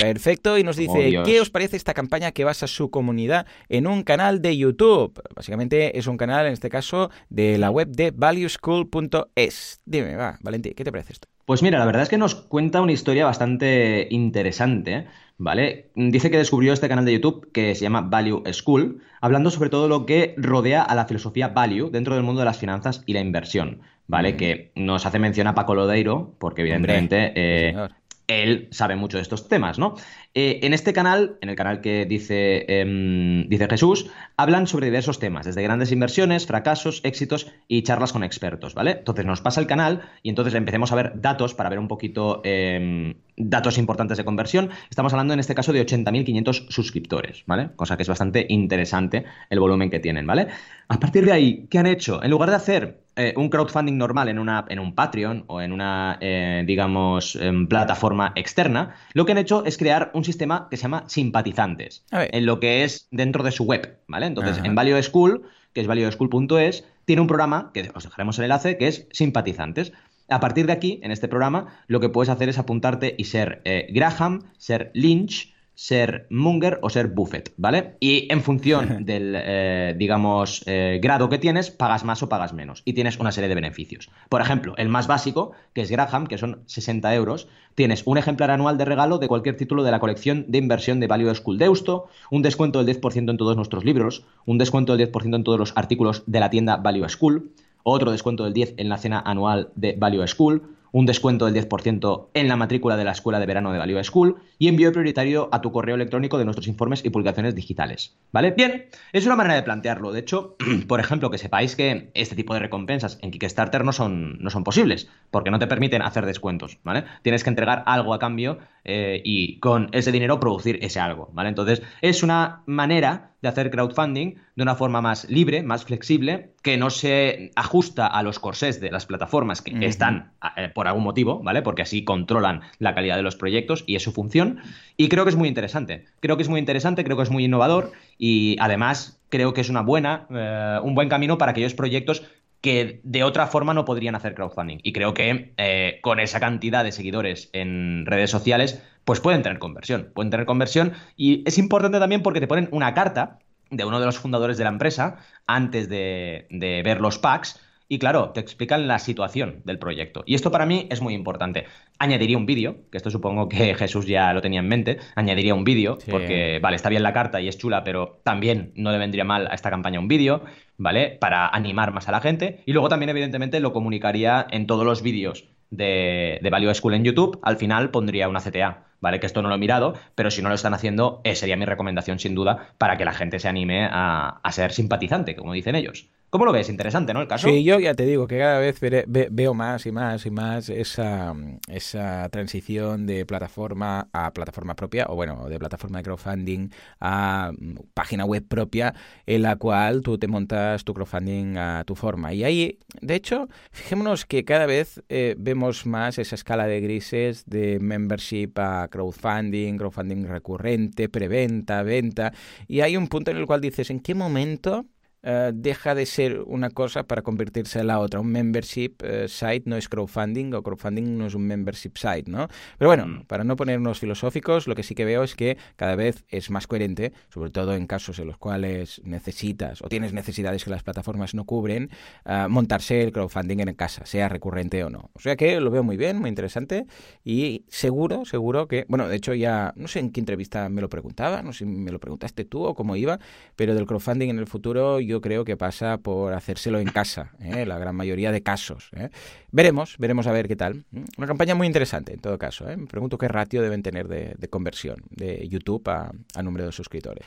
Perfecto, y nos dice, ¿qué os parece esta campaña que basa su comunidad en un canal de YouTube? Básicamente es un canal, en este caso, de la web de valueschool.es. Dime, va, Valentín, ¿qué te parece esto? Pues mira, la verdad es que nos cuenta una historia bastante interesante, ¿vale? Dice que descubrió este canal de YouTube que se llama Value School, hablando sobre todo lo que rodea a la filosofía Value dentro del mundo de las finanzas y la inversión, ¿vale? Que nos hace mención a Paco Lodeiro, porque evidentemente eh, él sabe mucho de estos temas, ¿no? Eh, en este canal, en el canal que dice, em, dice Jesús, hablan sobre diversos temas, desde grandes inversiones, fracasos, éxitos y charlas con expertos, ¿vale? Entonces nos pasa el canal y entonces empecemos a ver datos para ver un poquito em, datos importantes de conversión. Estamos hablando en este caso de 80.500 suscriptores, ¿vale? Cosa que es bastante interesante el volumen que tienen, ¿vale? A partir de ahí, ¿qué han hecho? En lugar de hacer eh, un crowdfunding normal en, una, en un Patreon o en una, eh, digamos, em, plataforma externa, lo que han hecho es crear un sistema que se llama simpatizantes, en lo que es dentro de su web, ¿vale? Entonces, en Value School, que es valueschool.es, tiene un programa, que os dejaremos el enlace, que es simpatizantes. A partir de aquí, en este programa, lo que puedes hacer es apuntarte y ser eh, Graham, ser Lynch, ser Munger o ser Buffett, ¿vale? Y en función del, eh, digamos, eh, grado que tienes, pagas más o pagas menos. Y tienes una serie de beneficios. Por ejemplo, el más básico, que es Graham, que son 60 euros, tienes un ejemplar anual de regalo de cualquier título de la colección de inversión de Value School Deusto, un descuento del 10% en todos nuestros libros, un descuento del 10% en todos los artículos de la tienda Value School, otro descuento del 10% en la cena anual de Value School, un descuento del 10% en la matrícula de la Escuela de Verano de Value School y envío prioritario a tu correo electrónico de nuestros informes y publicaciones digitales. ¿Vale? Bien, es una manera de plantearlo. De hecho, por ejemplo, que sepáis que este tipo de recompensas en Kickstarter no son, no son posibles, porque no te permiten hacer descuentos, ¿vale? Tienes que entregar algo a cambio eh, y con ese dinero producir ese algo, ¿vale? Entonces, es una manera de hacer crowdfunding de una forma más libre, más flexible, que no se ajusta a los corsés de las plataformas que están eh, por algún motivo, ¿vale? Porque así controlan la calidad de los proyectos y es su función. Y creo que es muy interesante. Creo que es muy interesante, creo que es muy innovador y además creo que es una buena, eh, un buen camino para aquellos proyectos que de otra forma no podrían hacer crowdfunding. Y creo que eh, con esa cantidad de seguidores en redes sociales, pues pueden tener conversión. Pueden tener conversión. Y es importante también porque te ponen una carta de uno de los fundadores de la empresa antes de, de ver los packs y claro, te explican la situación del proyecto. Y esto para mí es muy importante. Añadiría un vídeo, que esto supongo que Jesús ya lo tenía en mente. Añadiría un vídeo, porque, vale, está bien la carta y es chula, pero también no le vendría mal a esta campaña un vídeo, ¿vale? Para animar más a la gente. Y luego también, evidentemente, lo comunicaría en todos los vídeos de, de Value School en YouTube. Al final pondría una CTA. ¿vale? Que esto no lo he mirado, pero si no lo están haciendo, eh, sería mi recomendación sin duda para que la gente se anime a, a ser simpatizante, como dicen ellos. ¿Cómo lo ves? Interesante, ¿no? El caso. Sí, yo ya te digo que cada vez veo más y más y más esa, esa transición de plataforma a plataforma propia, o bueno, de plataforma de crowdfunding a página web propia, en la cual tú te montas tu crowdfunding a tu forma. Y ahí, de hecho, fijémonos que cada vez eh, vemos más esa escala de grises de membership a crowdfunding, crowdfunding recurrente, preventa, venta. Y hay un punto en el cual dices, ¿en qué momento eh, deja de ser una cosa para convertirse en la otra. Un membership eh, site no es crowdfunding o crowdfunding no es un membership site, ¿no? Pero bueno, mm. para no ponernos filosóficos, lo que sí que veo es que cada vez es más coherente, sobre todo en casos en los cuales necesitas o tienes necesidades que las plataformas no cubren, eh, montarse el crowdfunding en casa, sea recurrente o no. O sea que lo veo muy bien, muy interesante y seguro, seguro que, bueno, de hecho ya, no sé en qué entrevista me lo preguntaba, no sé si me lo preguntaste tú o cómo iba, pero del crowdfunding en el futuro yo creo que pasa por hacérselo en casa, ¿eh? la gran mayoría de casos. ¿eh? Veremos, veremos a ver qué tal. Una campaña muy interesante en todo caso. ¿eh? Me pregunto qué ratio deben tener de, conversión de YouTube a, número de suscriptores.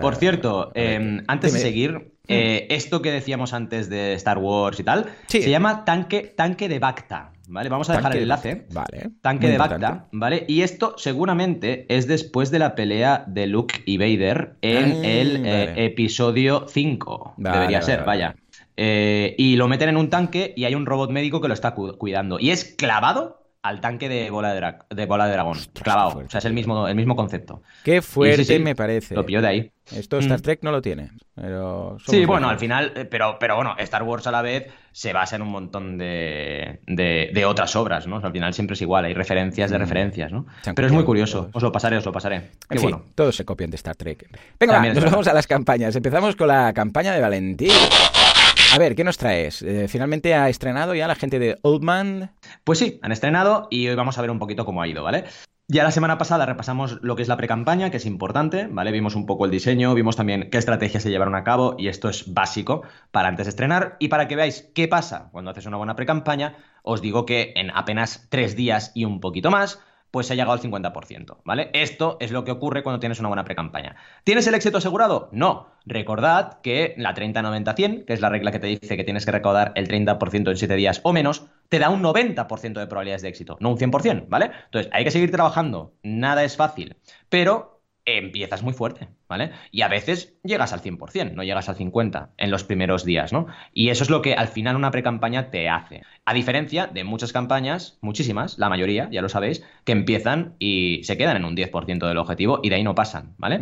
por cierto, em, antes de seguir, mm. esto que decíamos antes de Star Wars y tal, se llama tanque, tanque de Bacta. ¿Vale? Vamos a dejar el enlace. Vale. Tanque de Bacta, ¿vale? Y esto seguramente es después de la pelea de Luke y Vader en ah, el eh, episodio 5. Debería ser, vaya. Eh, y lo meten en un tanque y hay un robot médico que lo está cuidando. Y es clavado al tanque de bola de, de bola de dragón. clavado. O sea, es el mismo, el mismo concepto. Qué fuerte me parece. Lo pilló de ahí. Esto Star mm. Trek no lo tiene. Pero sí, bueno, al final, eh, pero, pero bueno, Star Wars a la vez se basa en un montón de, de, otras obras, ¿no? al final siempre es igual, hay referencias de mm. referencias, ¿no? Pero es muy curioso, os lo pasaré, os lo pasaré. En fin, todos se copian de Star Trek. Venga, nos vamos a las campañas. Empezamos con la campaña de Valentín. A ver, ¿qué nos traes? Eh, finalmente ha estrenado ya la gente de Oldman. Pues sí, han estrenado y hoy vamos a ver un poquito cómo ha ido, ¿vale? Ya la semana pasada repasamos lo que es la pre-campaña, que es importante, ¿vale? Vimos un poco el diseño, vimos también qué estrategias se llevaron a cabo y esto es básico para antes de estrenar. Y para que veáis qué pasa cuando haces una buena pre-campaña, os digo que en apenas tres días y un poquito más pues se ha llegado al 50%, ¿vale? Esto es lo que ocurre cuando tienes una buena pre-campaña. ¿Tienes el éxito asegurado? No. Recordad que la 30-90-100, que es la regla que te dice que tienes que recaudar el 30% en 7 días o menos, te da un 90% de probabilidades de éxito, no un 100%, ¿vale? Entonces, hay que seguir trabajando, nada es fácil, pero empiezas muy fuerte, ¿vale? Y a veces llegas al 100%, no llegas al 50% en los primeros días, ¿no? Y eso es lo que al final una pre-campaña te hace. A diferencia de muchas campañas, muchísimas, la mayoría, ya lo sabéis, que empiezan y se quedan en un 10% del objetivo y de ahí no pasan, ¿vale?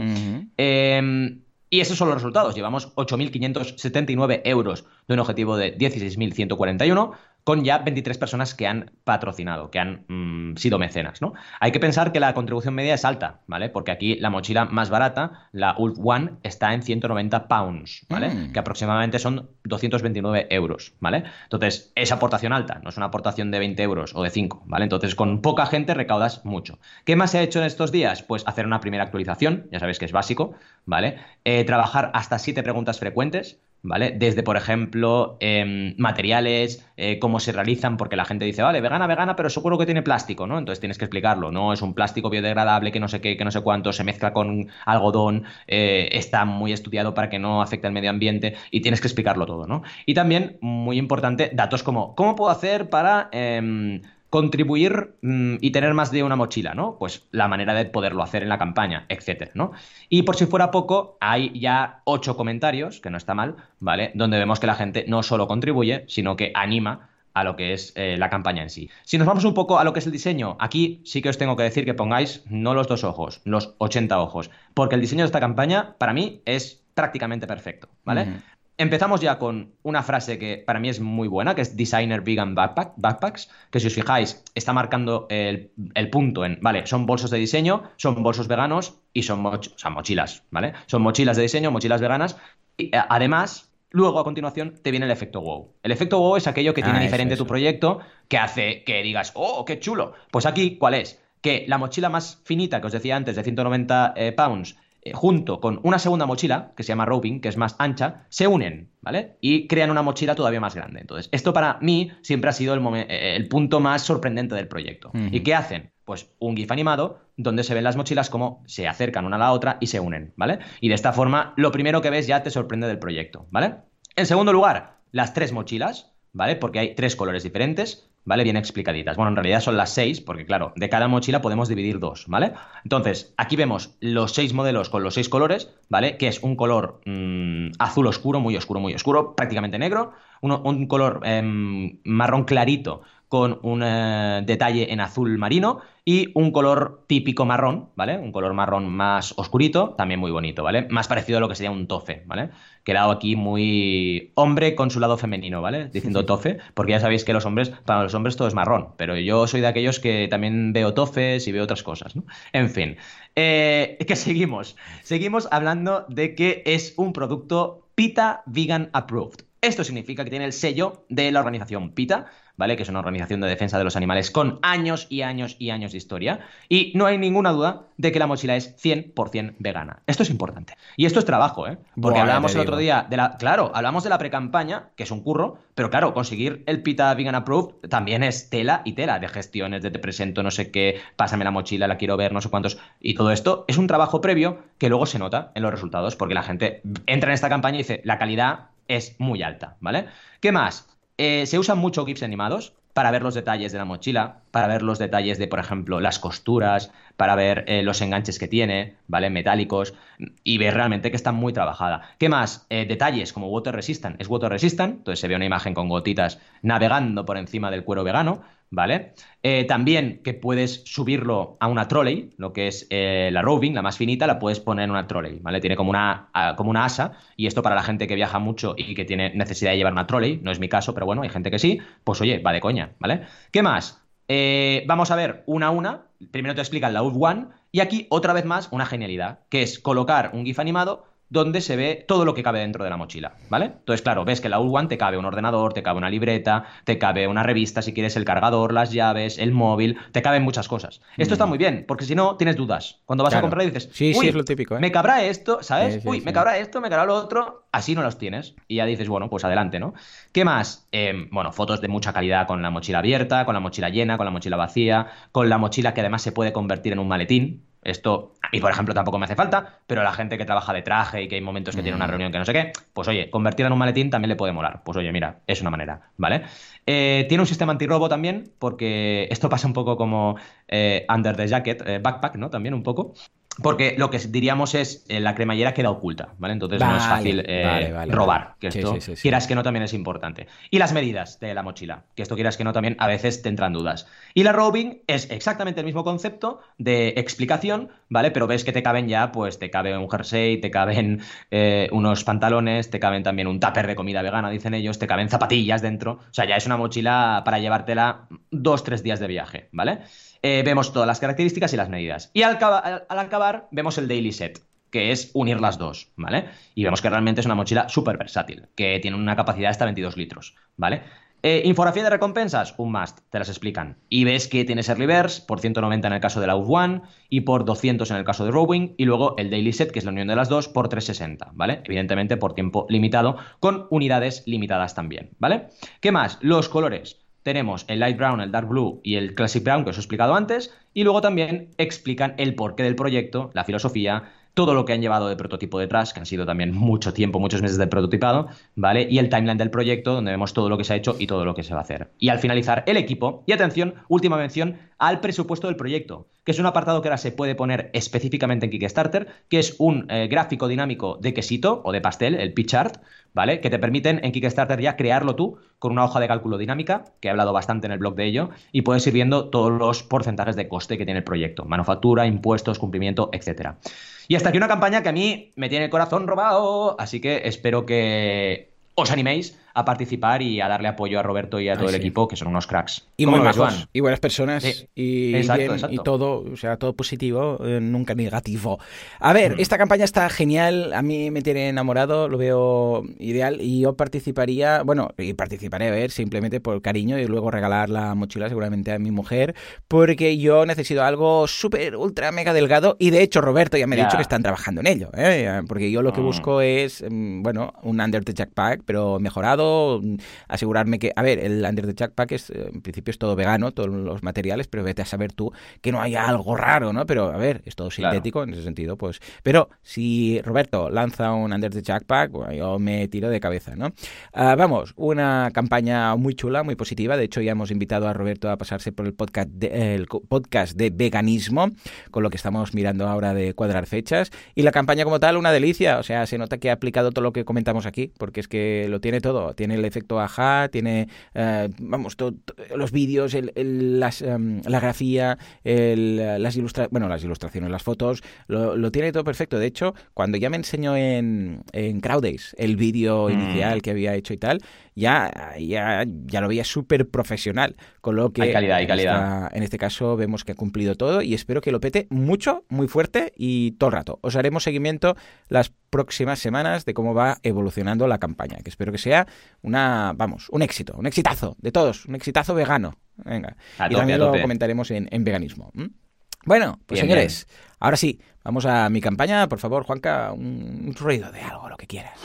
eh, y esos son los resultados. Llevamos 8.579 euros de un objetivo de 16.141 con ya 23 personas que han patrocinado, que han mm, sido mecenas, ¿no? Hay que pensar que la contribución media es alta, ¿vale? Porque aquí la mochila más barata, la Ulf One, está en 190 pounds, ¿vale? Mm. Que aproximadamente son 229 euros, ¿vale? Entonces, es aportación alta, no es una aportación de 20 euros o de 5, ¿vale? Entonces, con poca gente recaudas mucho. ¿Qué más se ha hecho en estos días? Pues hacer una primera actualización, ya sabéis que es básico, ¿vale? Eh, trabajar hasta 7 preguntas frecuentes, ¿vale? Desde, por ejemplo, em, materiales, eh, cómo se realizan, porque la gente dice, vale, vegana, vegana, pero seguro que tiene plástico, ¿no? Entonces tienes que explicarlo, no es un plástico biodegradable que no sé qué, que no sé cuánto, se mezcla con algodón, eh, está muy estudiado para que no afecte al medio ambiente y tienes que explicarlo todo, ¿no? Y también, muy importante, datos como, ¿cómo puedo hacer para... Contribuir mm, y tener más de una mochila, ¿no? Pues la manera de poderlo hacer en la campaña, etcétera, ¿no? Y por si fuera poco, hay ya ocho comentarios, que no está mal, ¿vale? Donde vemos que la gente no solo contribuye, sino que anima a lo que es eh, la campaña en sí. Si nos vamos un poco a lo que es el diseño, aquí sí que os tengo que decir que pongáis no los dos ojos, los 80 ojos, porque el diseño de esta campaña para mí es prácticamente perfecto, ¿vale? Empezamos ya con una frase que para mí es muy buena, que es Designer Vegan Backpacks, que si os fijáis está marcando el, punto en, vale, son bolsos de diseño, son bolsos veganos y son, mochilas, ¿vale? Son mochilas de diseño, mochilas veganas. Y, eh, además, luego a continuación te viene el efecto wow. El efecto wow es aquello que tiene ah, diferente tu proyecto, que hace que digas, oh, qué chulo. Pues aquí, ¿cuál es? Que la mochila más finita que os decía antes, de 190 eh, pounds, eh, junto con una segunda mochila, que se llama roping, que es más ancha, se unen, ¿vale? Y crean una mochila todavía más grande. Entonces, esto para mí siempre ha sido el, eh, punto más sorprendente del proyecto. ¿Y qué hacen? Pues un GIF animado donde se ven las mochilas como se acercan una a la otra y se unen, ¿vale? Y de esta forma, lo primero que ves ya te sorprende del proyecto, ¿vale? En segundo lugar, las tres mochilas, ¿vale? Porque hay tres colores diferentes. ¿Vale? Bien explicaditas. Bueno, en realidad son las seis, porque claro, de cada mochila podemos dividir dos, ¿vale? Entonces, aquí vemos los seis modelos con los seis colores, ¿vale? Que es un color mm, azul oscuro, muy oscuro, muy oscuro, prácticamente negro, un color em, marrón clarito con un eh, detalle en azul marino y un color típico marrón, ¿vale? Un color marrón más oscurito, también muy bonito, ¿vale? Más parecido a lo que sería un tofe, ¿vale? Quedado aquí muy hombre con su lado femenino, ¿vale? Diciendo tofe, porque ya sabéis que los hombres, para los hombres todo es marrón, pero yo soy de aquellos que también veo tofes y veo otras cosas, ¿no? En fin, eh, que seguimos. Seguimos hablando de que es un producto PITA Vegan Approved. Esto significa que tiene el sello de la organización PITA, ¿vale? Que es una organización de defensa de los animales con años y años y años de historia. Y no hay ninguna duda de que la mochila es 100% vegana. Esto es importante. Y esto es trabajo, ¿eh? Porque hablábamos el otro día de la. Claro, hablamos de la pre-campaña, que es un curro, pero claro, conseguir el PITA Vegan Approved también es tela y tela de gestiones, de te presento no sé qué, pásame la mochila, la quiero ver, no sé cuántos. Y todo esto es un trabajo previo que luego se nota en los resultados, porque la gente entra en esta campaña y dice, la calidad es muy alta, ¿vale? ¿Qué más? Eh, se usan mucho GIFs animados para ver los detalles de la mochila, para ver los detalles de, por ejemplo, las costuras, para ver eh, los enganches que tiene, ¿vale? Metálicos, y ver realmente que está muy trabajada. ¿Qué más? Eh, detalles como water resistant. Es water resistant, entonces se ve una imagen con gotitas navegando por encima del cuero vegano, ¿vale? Eh, también que puedes subirlo a una trolley, lo que es eh, la roving, la más finita, la puedes poner en una trolley, ¿vale? Tiene como una, como una asa, y esto para la gente que viaja mucho y que tiene necesidad de llevar una trolley, no es mi caso, pero bueno, hay gente que sí, pues oye, va de coña, ¿vale? ¿Qué más? Eh, vamos a ver una a una. Primero te explica la One, y aquí otra vez más una genialidad, que es colocar un GIF animado donde se ve todo lo que cabe dentro de la mochila, ¿vale? Entonces, claro, ves que en la U1 te cabe un ordenador, te cabe una libreta, te cabe una revista, si quieres el cargador, las llaves, el móvil, te caben muchas cosas. Esto está mm. muy bien, porque si no, tienes dudas. Cuando vas a comprar dices, sí, sí, es lo típico, ¿eh? me cabrá esto, ¿sabes? Uy, me cabrá esto, me cabrá lo otro, así no los tienes. Y ya dices, bueno, pues adelante, ¿no? ¿Qué más? Em, bueno, fotos de mucha calidad con la mochila abierta, con la mochila llena, con la mochila vacía, con la mochila que además se puede convertir en un maletín, esto a mí, por ejemplo, tampoco me hace falta, pero la gente que trabaja de traje y que hay momentos que tiene una mm. reunión que no sé qué, pues oye, convertirla en un maletín también le puede molar. Pues oye, mira, es una manera, ¿vale? Eh, tiene un sistema antirrobo también, porque esto pasa un poco como eh, under the jacket, eh, backpack, ¿no? También un poco. Porque lo que diríamos es la cremallera queda oculta, ¿vale? Entonces no es fácil robar, que esto quieras que no también es importante. Y las medidas de la mochila, que esto quieras que no también a veces te entran dudas. Y la robing es exactamente el mismo concepto de explicación, ¿vale? Pero ves que te caben ya, pues te cabe un jersey, te caben eh, unos pantalones, te caben también un tupper de comida vegana, dicen ellos, te caben zapatillas dentro. O sea, ya es una mochila para llevártela dos, tres días de viaje, ¿vale? Eh, vemos todas las características y las medidas. Y al, acabar vemos el daily set, que es unir las dos, ¿vale? Y vemos que realmente es una mochila súper versátil, que tiene una capacidad de hasta 22 litros, ¿vale? Eh, infografía de recompensas, un must, te las explican. Y ves que tienes Early Birds por 190 en el caso de la One y por 200 en el caso de Rowing, y luego el Daily Set, que es la unión de las dos, por 360, ¿vale? Evidentemente por tiempo limitado, con unidades limitadas también, ¿vale? ¿Qué más? Los colores. Tenemos el Light Brown, el Dark Blue y el Classic Brown, que os he explicado antes, y luego también explican el porqué del proyecto, la filosofía, todo lo que han llevado de prototipo detrás, que han sido también mucho tiempo, muchos meses de prototipado, ¿vale? Y el timeline del proyecto, donde vemos todo lo que se ha hecho y todo lo que se va a hacer. Y al finalizar, el equipo, y atención, última mención, al presupuesto del proyecto, que es un apartado que ahora se puede poner específicamente en Kickstarter, que es un eh, gráfico dinámico de quesito o de pastel, el pitch art, ¿vale? Que te permiten en Kickstarter ya crearlo tú con una hoja de cálculo dinámica, que he hablado bastante en el blog de ello, y puedes ir viendo todos los porcentajes de coste que tiene el proyecto, manufactura, impuestos, cumplimiento, etcétera. Y hasta aquí una campaña que a mí me tiene el corazón robado, así que espero que os animéis a participar y a darle apoyo a Roberto y a todo el equipo, que son unos cracks. Y muy majos, y buenas personas, y, y todo, o sea, todo positivo, eh, nunca negativo. A ver, mm. esta campaña está genial, a mí me tiene enamorado, lo veo ideal, y yo participaría, bueno, y participaré a ver, simplemente por cariño, y luego regalar la mochila seguramente a mi mujer, porque yo necesito algo súper, ultra, mega delgado, y de hecho Roberto ya me ha dicho que están trabajando en ello, ¿eh? porque yo lo que mm. busco es, mm, bueno, un Under the Jackpack, pero mejorado, asegurarme que, a ver, el Under the Jackpack es, eh, en principio es todo vegano, todos los materiales, pero vete a saber tú que no haya algo raro, ¿no? Pero, a ver, es todo sintético en ese sentido, pues. Pero si Roberto lanza un Under the Jackpack, yo me tiro de cabeza, ¿no? Ah, vamos, una campaña muy chula, muy positiva. De hecho, ya hemos invitado a Roberto a pasarse por el podcast de, el podcast de veganismo, con lo que estamos mirando ahora de cuadrar fechas. Y la campaña como tal, una delicia. O sea, se nota que ha aplicado todo lo que comentamos aquí, porque es que lo tiene todo tiene el efecto ajá, tiene, eh, vamos, los vídeos, el, las, em, la grafía, las, ilustra bueno, las ilustraciones, las fotos, lo, tiene todo perfecto. De hecho, cuando ya me enseñó en, en Crowdays el vídeo mm. inicial que había hecho y tal, ya, ya, ya lo veía súper profesional. Con lo que hay calidad, hay calidad. en este caso vemos que ha cumplido todo y espero que lo pete mucho, muy fuerte y todo el rato. Os haremos seguimiento las próximas semanas de cómo va evolucionando la campaña, que espero que sea una, vamos, un éxito, un exitazo de todos, un exitazo vegano. Venga. y también lo comentaremos en, veganismo. Bueno, pues señores, ahora sí, vamos a mi campaña. Por favor, Juanca, un ruido de algo, lo que quieras.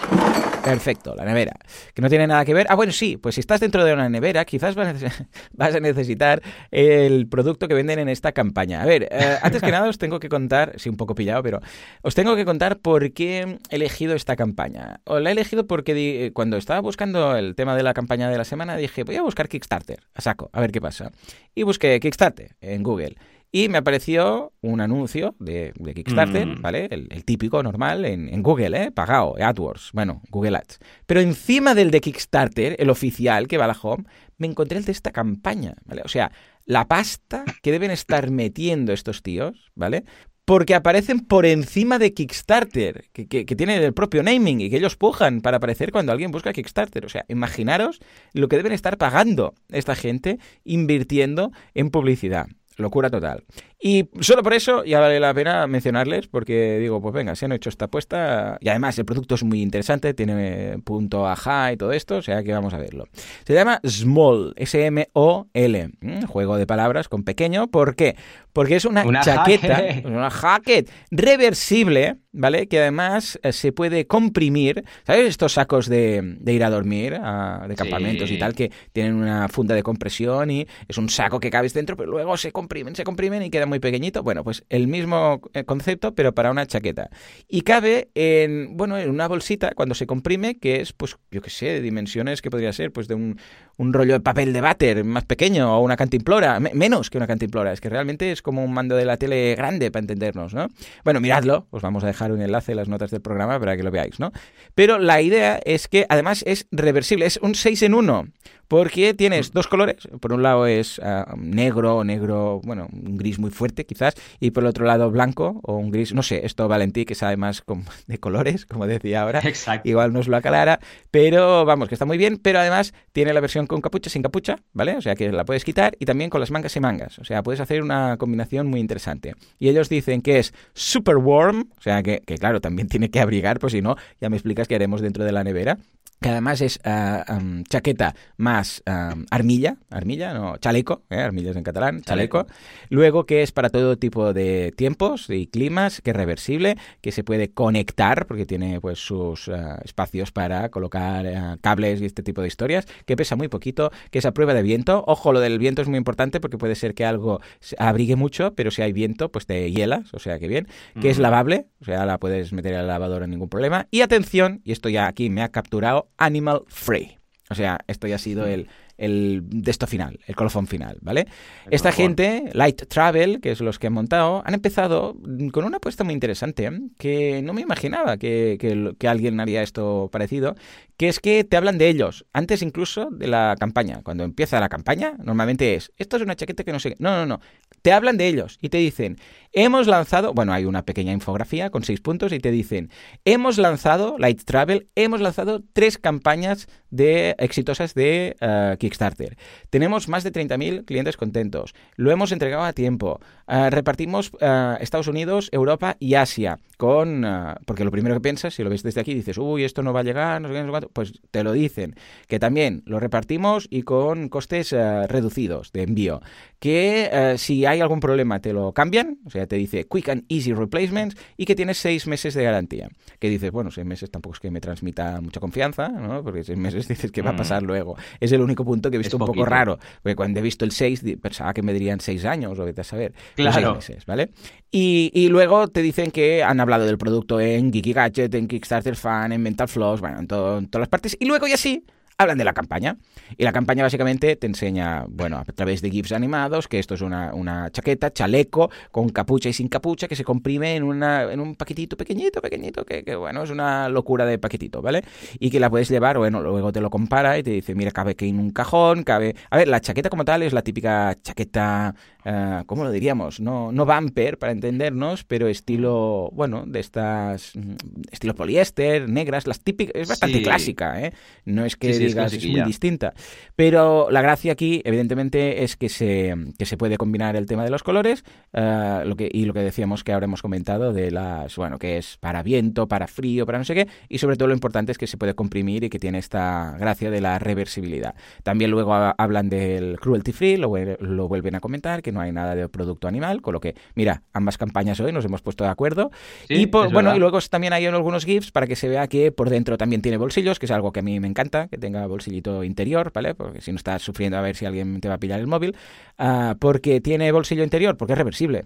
Perfecto, la nevera. Que no tiene nada que ver. Ah, bueno, sí, pues si estás dentro de una nevera, quizás vas a necesitar el producto que venden en esta campaña. A ver, eh, antes que nada os tengo que contar, sí, un poco pillado, pero os tengo que contar por qué he elegido esta campaña. O la he elegido porque cuando estaba buscando el tema de la campaña de la semana dije, voy a buscar Kickstarter, a saco, a ver qué pasa. Y busqué Kickstarter en Google. Y me apareció un anuncio de, Kickstarter, mm. ¿vale? El, típico, normal, en, Google, ¿eh? Pagado, AdWords, bueno, Google Ads. Pero encima del de Kickstarter, el oficial que va a la home, me encontré el de esta campaña, ¿vale? O sea, la pasta que deben estar metiendo estos tíos, ¿vale? Porque aparecen por encima de Kickstarter, que, que, que, tienen el propio naming y que ellos pujan para aparecer cuando alguien busca Kickstarter. O sea, imaginaros lo que deben estar pagando esta gente invirtiendo en publicidad. Locura total. Y solo por eso ya vale la pena mencionarles, porque digo, pues venga, se han hecho esta apuesta. Y además el producto es muy interesante, tiene punto ajá y todo esto, o sea que vamos a verlo. Se llama Small, S-M-O-L, juego de palabras con pequeño. ¿Por qué? Porque es una, chaqueta, una jacket reversible, ¿vale? Que además eh, se puede comprimir. ¿Sabes estos sacos de, ir a dormir, de campamentos y tal, que tienen una funda de compresión y es un saco que cabes dentro, pero luego se comprimen, se comprimen y quedan muy pequeñito. Bueno, pues el mismo eh, concepto, pero para una chaqueta. Y cabe en, bueno, en una bolsita cuando se comprime, que es, pues, yo qué sé, de dimensiones que podría ser, pues de un, un rollo de papel de váter más pequeño o una cantimplora, menos que una cantimplora. Es que realmente es como un mando de la tele grande para entendernos, ¿no? Bueno, miradlo, os vamos a dejar un enlace en las notas del programa para que lo veáis, ¿no? Pero la idea es que además es reversible, es un 6 en 1 porque tienes mm. dos colores. Por un lado es uh, negro, negro, bueno, un gris muy fuerte quizás, y por el otro lado blanco o un gris, no sé, esto Valentí que sabe más de colores, como decía ahora, Exacto. igual nos lo aclara, pero vamos, que está muy bien, pero además tiene la versión con capucha, sin capucha, ¿vale? O sea que la puedes quitar y también con las mangas y mangas, o sea, puedes hacer una combinación muy interesante. Y ellos dicen que es super warm, o sea que, que claro, también tiene que abrigar, pues si no, ya me explicas qué haremos dentro de la nevera. Que además es ah, chaqueta más armilla, armilla, no, chaleco, ¿eh? armillas en catalán, chaleco. Luego que es para todo tipo de tiempos y climas, que es reversible, que se puede conectar porque tiene pues sus ah, espacios para colocar ah, cables y este tipo de historias, que pesa muy poquito, que es a prueba de viento. Ojo, lo del viento es muy importante porque puede ser que algo abrigue mucho, pero si hay viento, pues te hielas, o sea que bien. Que es lavable, o sea, la puedes meter al lavador en ningún problema. Y atención, y esto ya aquí me ha capturado, animal free. O sea, esto ya ha sido el, el de esto final, el colofón final, ¿vale? Esta gente, Light Travel, que es los que han montado, han empezado con una apuesta muy interesante, que no me imaginaba que, que, alguien haría esto parecido, que es que te hablan de ellos, antes incluso de la campaña. Cuando empieza la campaña, normalmente es, esto es una chaqueta que no sé... No, no, no. Te hablan de ellos y te dicen, hemos lanzado, bueno, hay una pequeña infografía con seis puntos y te dicen, hemos lanzado, Light Travel, hemos lanzado tres campañas de exitosas de uh, Kickstarter. Tenemos más de 30.000 clientes contentos. Lo hemos entregado a tiempo. Uh, repartimos uh, Estados Unidos, Europa y Asia. Con, porque lo primero que piensas, si lo ves desde aquí, dices, uy, esto no va a llegar, no sé qué, no sé cuánto. Pues te lo dicen. Que también lo repartimos y con costes reducidos de envío. Que si hay algún problema te lo cambian, o sea, te dice Quick and Easy Replacements y que tienes seis meses de garantía. Que dices, bueno, seis meses tampoco es que me transmita mucha confianza, ¿no? Porque seis meses dices que va a pasar mm. luego. Es el único punto que he visto un poco raro. Porque cuando he visto el 6, pensaba que me dirían 6 años, o vete a saber. Claro. meses, ¿vale? Y, y, luego te dicen que han hablado del producto en Geeky Gadget, en Kickstarter Fan, en Mental Floss, bueno, en, todo, en todas las partes. Y luego ya sí hablan de la campaña. Y la campaña básicamente te enseña, bueno, a través de GIFs animados, que esto es una, una chaqueta, chaleco, con capucha y sin capucha, que se comprime en, una, en un paquetito pequeñito, pequeñito, que, que, bueno, es una locura de paquetito, ¿vale? Y que la puedes llevar, bueno, luego te lo compara y te dice, mira, cabe que en un cajón, cabe... A ver, la chaqueta como tal es la típica chaqueta uh, ¿cómo lo diríamos? No, no bumper, para entendernos, pero estilo, bueno, de estas, mm, estilo poliéster, negras, las típicas, es bastante clásica, ¿eh? No es que es, muy distinta. Pero la gracia aquí, evidentemente, es que se, que se puede combinar el tema de los colores uh, lo que, y lo que decíamos que ahora hemos comentado de las, bueno, que es para viento, para frío, para no sé qué, y sobre todo lo importante es que se puede comprimir y que tiene esta gracia de la reversibilidad. También luego hablan del cruelty free, lo, lo vuelven a comentar, que no hay nada de producto animal, con lo que, mira, ambas campañas hoy nos hemos puesto de acuerdo. y bueno, y luego también hay algunos GIFs para que se vea que por dentro también tiene bolsillos, que es algo que a mí me encanta, que tenga bolsillito interior, ¿vale? Porque si no estás sufriendo a ver si alguien te va a pillar el móvil, uh, porque tiene bolsillo interior, porque es reversible.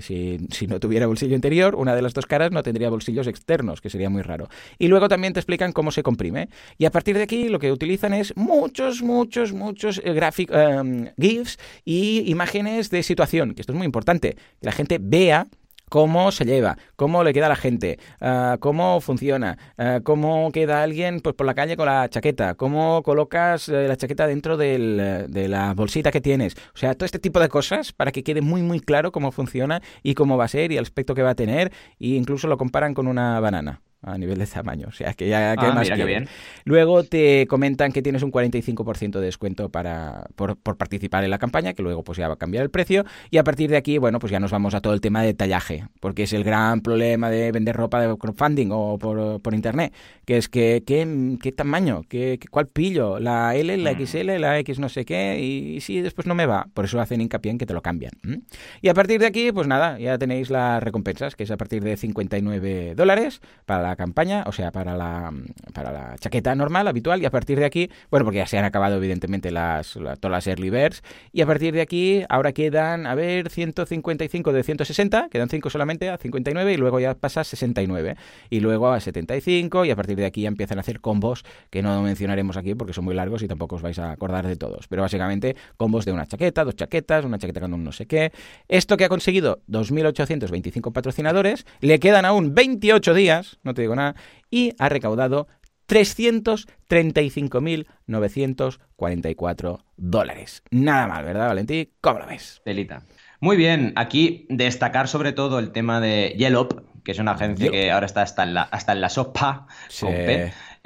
si, no tuviera bolsillo interior, una de las dos caras no tendría bolsillos externos, que sería muy raro. Y luego también te explican cómo se comprime. Y a partir de aquí lo que utilizan es muchos, muchos, muchos eh, gráficos, um, GIFs y imágenes de situación, que esto es muy importante, que la gente vea cómo se lleva, cómo le queda a la gente, ah, cómo funciona, ah, cómo queda alguien pues, por la calle con la chaqueta, cómo colocas eh, la chaqueta dentro de la bolsita que tienes. O sea, todo este tipo de cosas para que quede muy, muy claro cómo funciona y cómo va a ser y el aspecto que va a tener. E incluso lo comparan con una banana a nivel de tamaño. O sea, que ya que ah, más que bien. Luego te comentan que tienes un 45% de descuento para, por, participar en la campaña, que luego pues ya va a cambiar el precio. Y a partir de aquí, bueno, pues ya nos vamos a todo el tema de tallaje, porque es el gran problema de vender ropa de crowdfunding o por, por internet, que es que qué, qué tamaño, ¿Qué, cuál pillo, la L, la mm. XL, la X no sé qué, y, si después no me va, por eso hacen hincapié en que te lo cambian. Y a partir de aquí, pues nada, ya tenéis las recompensas, que es a partir de 59 dólares para la campaña, o sea, para la, para la chaqueta normal, habitual, y a partir de aquí, bueno, porque ya se han acabado evidentemente las, todas las early birds, y a partir de aquí ahora quedan, a ver, 155 de 160, quedan 5 solamente a 59 y luego ya pasa a 69, y luego a 75, y a partir de aquí ya empiezan a hacer combos que no mencionaremos aquí porque son muy largos y tampoco os vais a acordar de todos, pero básicamente combos de una chaqueta, dos chaquetas, una chaqueta con un no sé qué. Esto que ha conseguido 2.825 patrocinadores, le quedan aún 28 días, no te digo nada, y ha recaudado 335.944 dólares. Nada mal, ¿verdad, Valentín? ¿Cómo lo ves? Delita. Muy bien, aquí destacar sobre todo el tema de Yellow, que es una agencia que ahora está hasta en la, hasta en la sopa,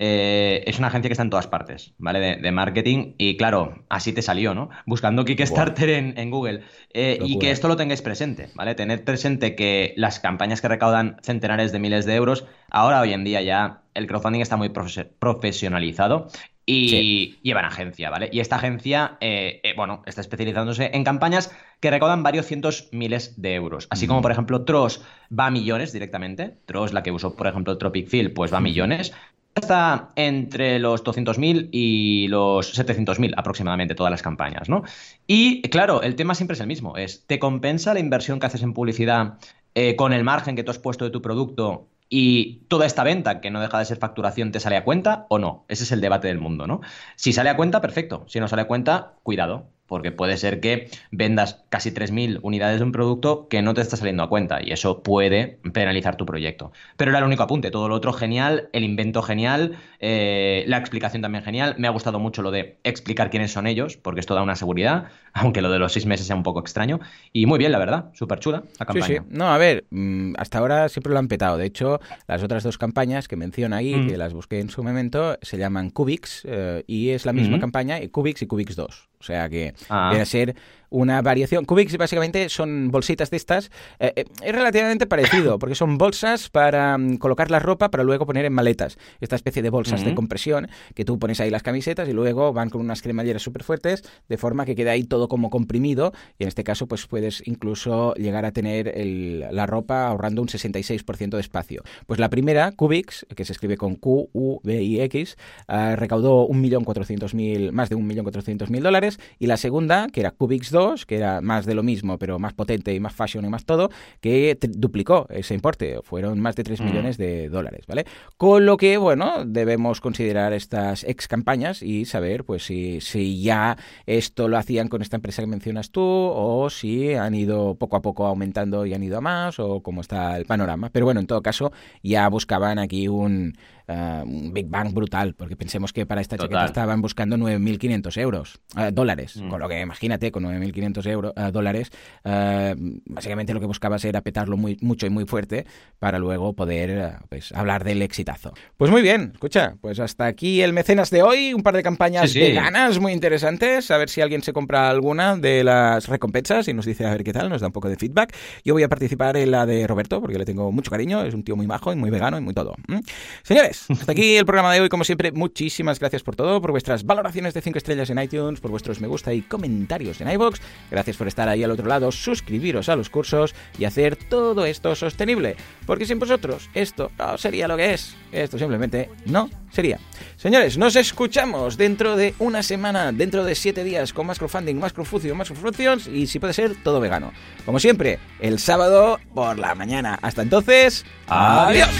eh, es una agencia que está en todas partes, ¿vale? De, marketing. Y claro, así te salió, ¿no? Buscando Kickstarter en, Google. Eh, y que esto lo tengáis presente, ¿vale? Tener presente que las campañas que recaudan centenares de miles de euros, ahora hoy en día ya el crowdfunding está muy profesionalizado y llevan agencia, ¿vale? Y esta agencia, eh, eh, bueno, está especializándose en campañas que recaudan varios cientos miles de euros. Así como, por ejemplo, Tross va a millones directamente. Tross, la que usó, por ejemplo, Tropic Field, pues va a millones. Está entre los 200.000 y los 700.000 aproximadamente todas las campañas, ¿no? Y claro, el tema siempre es el mismo, es, ¿te compensa la inversión que haces en publicidad eh, con el margen que tú has puesto de tu producto y toda esta venta, que no deja de ser facturación, ¿te sale a cuenta o no? Ese es el debate del mundo, ¿no? Si sale a cuenta, perfecto. Si no sale a cuenta, cuidado porque puede ser que vendas casi 3.000 unidades de un producto que no te está saliendo a cuenta y eso puede penalizar tu proyecto. Pero era el único apunte, todo lo otro genial, el invento genial, eh, la explicación también genial. Me ha gustado mucho lo de explicar quiénes son ellos, porque esto da una seguridad, aunque lo de los seis meses sea un poco extraño. Y muy bien, la verdad, súper chula la campaña. Sí, sí. No, a ver, mm, hasta ahora siempre lo han petado. De hecho, las otras dos campañas que menciona ahí, mm. que las busqué en su momento, se llaman Cubix eh, y es la misma campaña, Cubix y Cubix 2. O sea que ah. debe ser una variación. Cubics básicamente son bolsitas de estas. Eh, eh, es relativamente parecido, porque son bolsas para mm, colocar la ropa para luego poner en maletas. Esta especie de bolsas de compresión que tú pones ahí las camisetas y luego van con unas cremalleras súper fuertes, de forma que queda ahí todo como comprimido. Y en este caso, pues puedes incluso llegar a tener la ropa ahorrando un 66% de espacio. Pues la primera, Cubics, que se escribe con Q, U, B y X, uh, recaudó 1.400.000, más de 1.400.000 dólares. Y la segunda, que era Cubics 2, que era más de lo mismo, pero más potente y más fashion y más todo, que duplicó ese importe. Fueron más de 3 mm. millones de dólares, ¿vale? Con lo que, bueno, debemos considerar estas ex campañas y saber, pues, si, si ya esto lo hacían con esta empresa que mencionas tú, o si han ido poco a poco aumentando y han ido a más, o cómo está el panorama. Pero bueno, en todo caso, ya buscaban aquí un eh, un Big Bang brutal, porque pensemos que para esta chaqueta estaban buscando 9.500 euros, eh, dólares, mm. con lo que imagínate, con 9.500 euros, eh, dólares, básicamente lo que buscabas era petarlo muy, mucho y muy fuerte para luego poder pues, hablar del exitazo. Pues muy bien, escucha, pues hasta aquí el mecenas de hoy, un par de campañas veganas muy interesantes, a ver si alguien se compra alguna de las recompensas y nos dice a ver qué tal, nos da un poco de feedback. Yo voy a participar en la de Roberto, porque le tengo mucho cariño, es un tío muy majo y muy vegano y muy todo. Señores, hasta aquí el programa de hoy. Como siempre, muchísimas gracias por todo, por vuestras valoraciones de 5 estrellas en iTunes, por vuestros me gusta y comentarios en iBox. Gracias por estar ahí al otro lado, suscribiros a los cursos y hacer todo esto sostenible. Porque sin vosotros esto no sería lo que es. Esto simplemente no sería. Señores, nos escuchamos dentro de una semana, dentro de 7 días, con más crowdfunding, más crowdfucio, más crowdfunctions y si puede ser, todo vegano. Como siempre, el sábado por la mañana. Hasta entonces, adiós.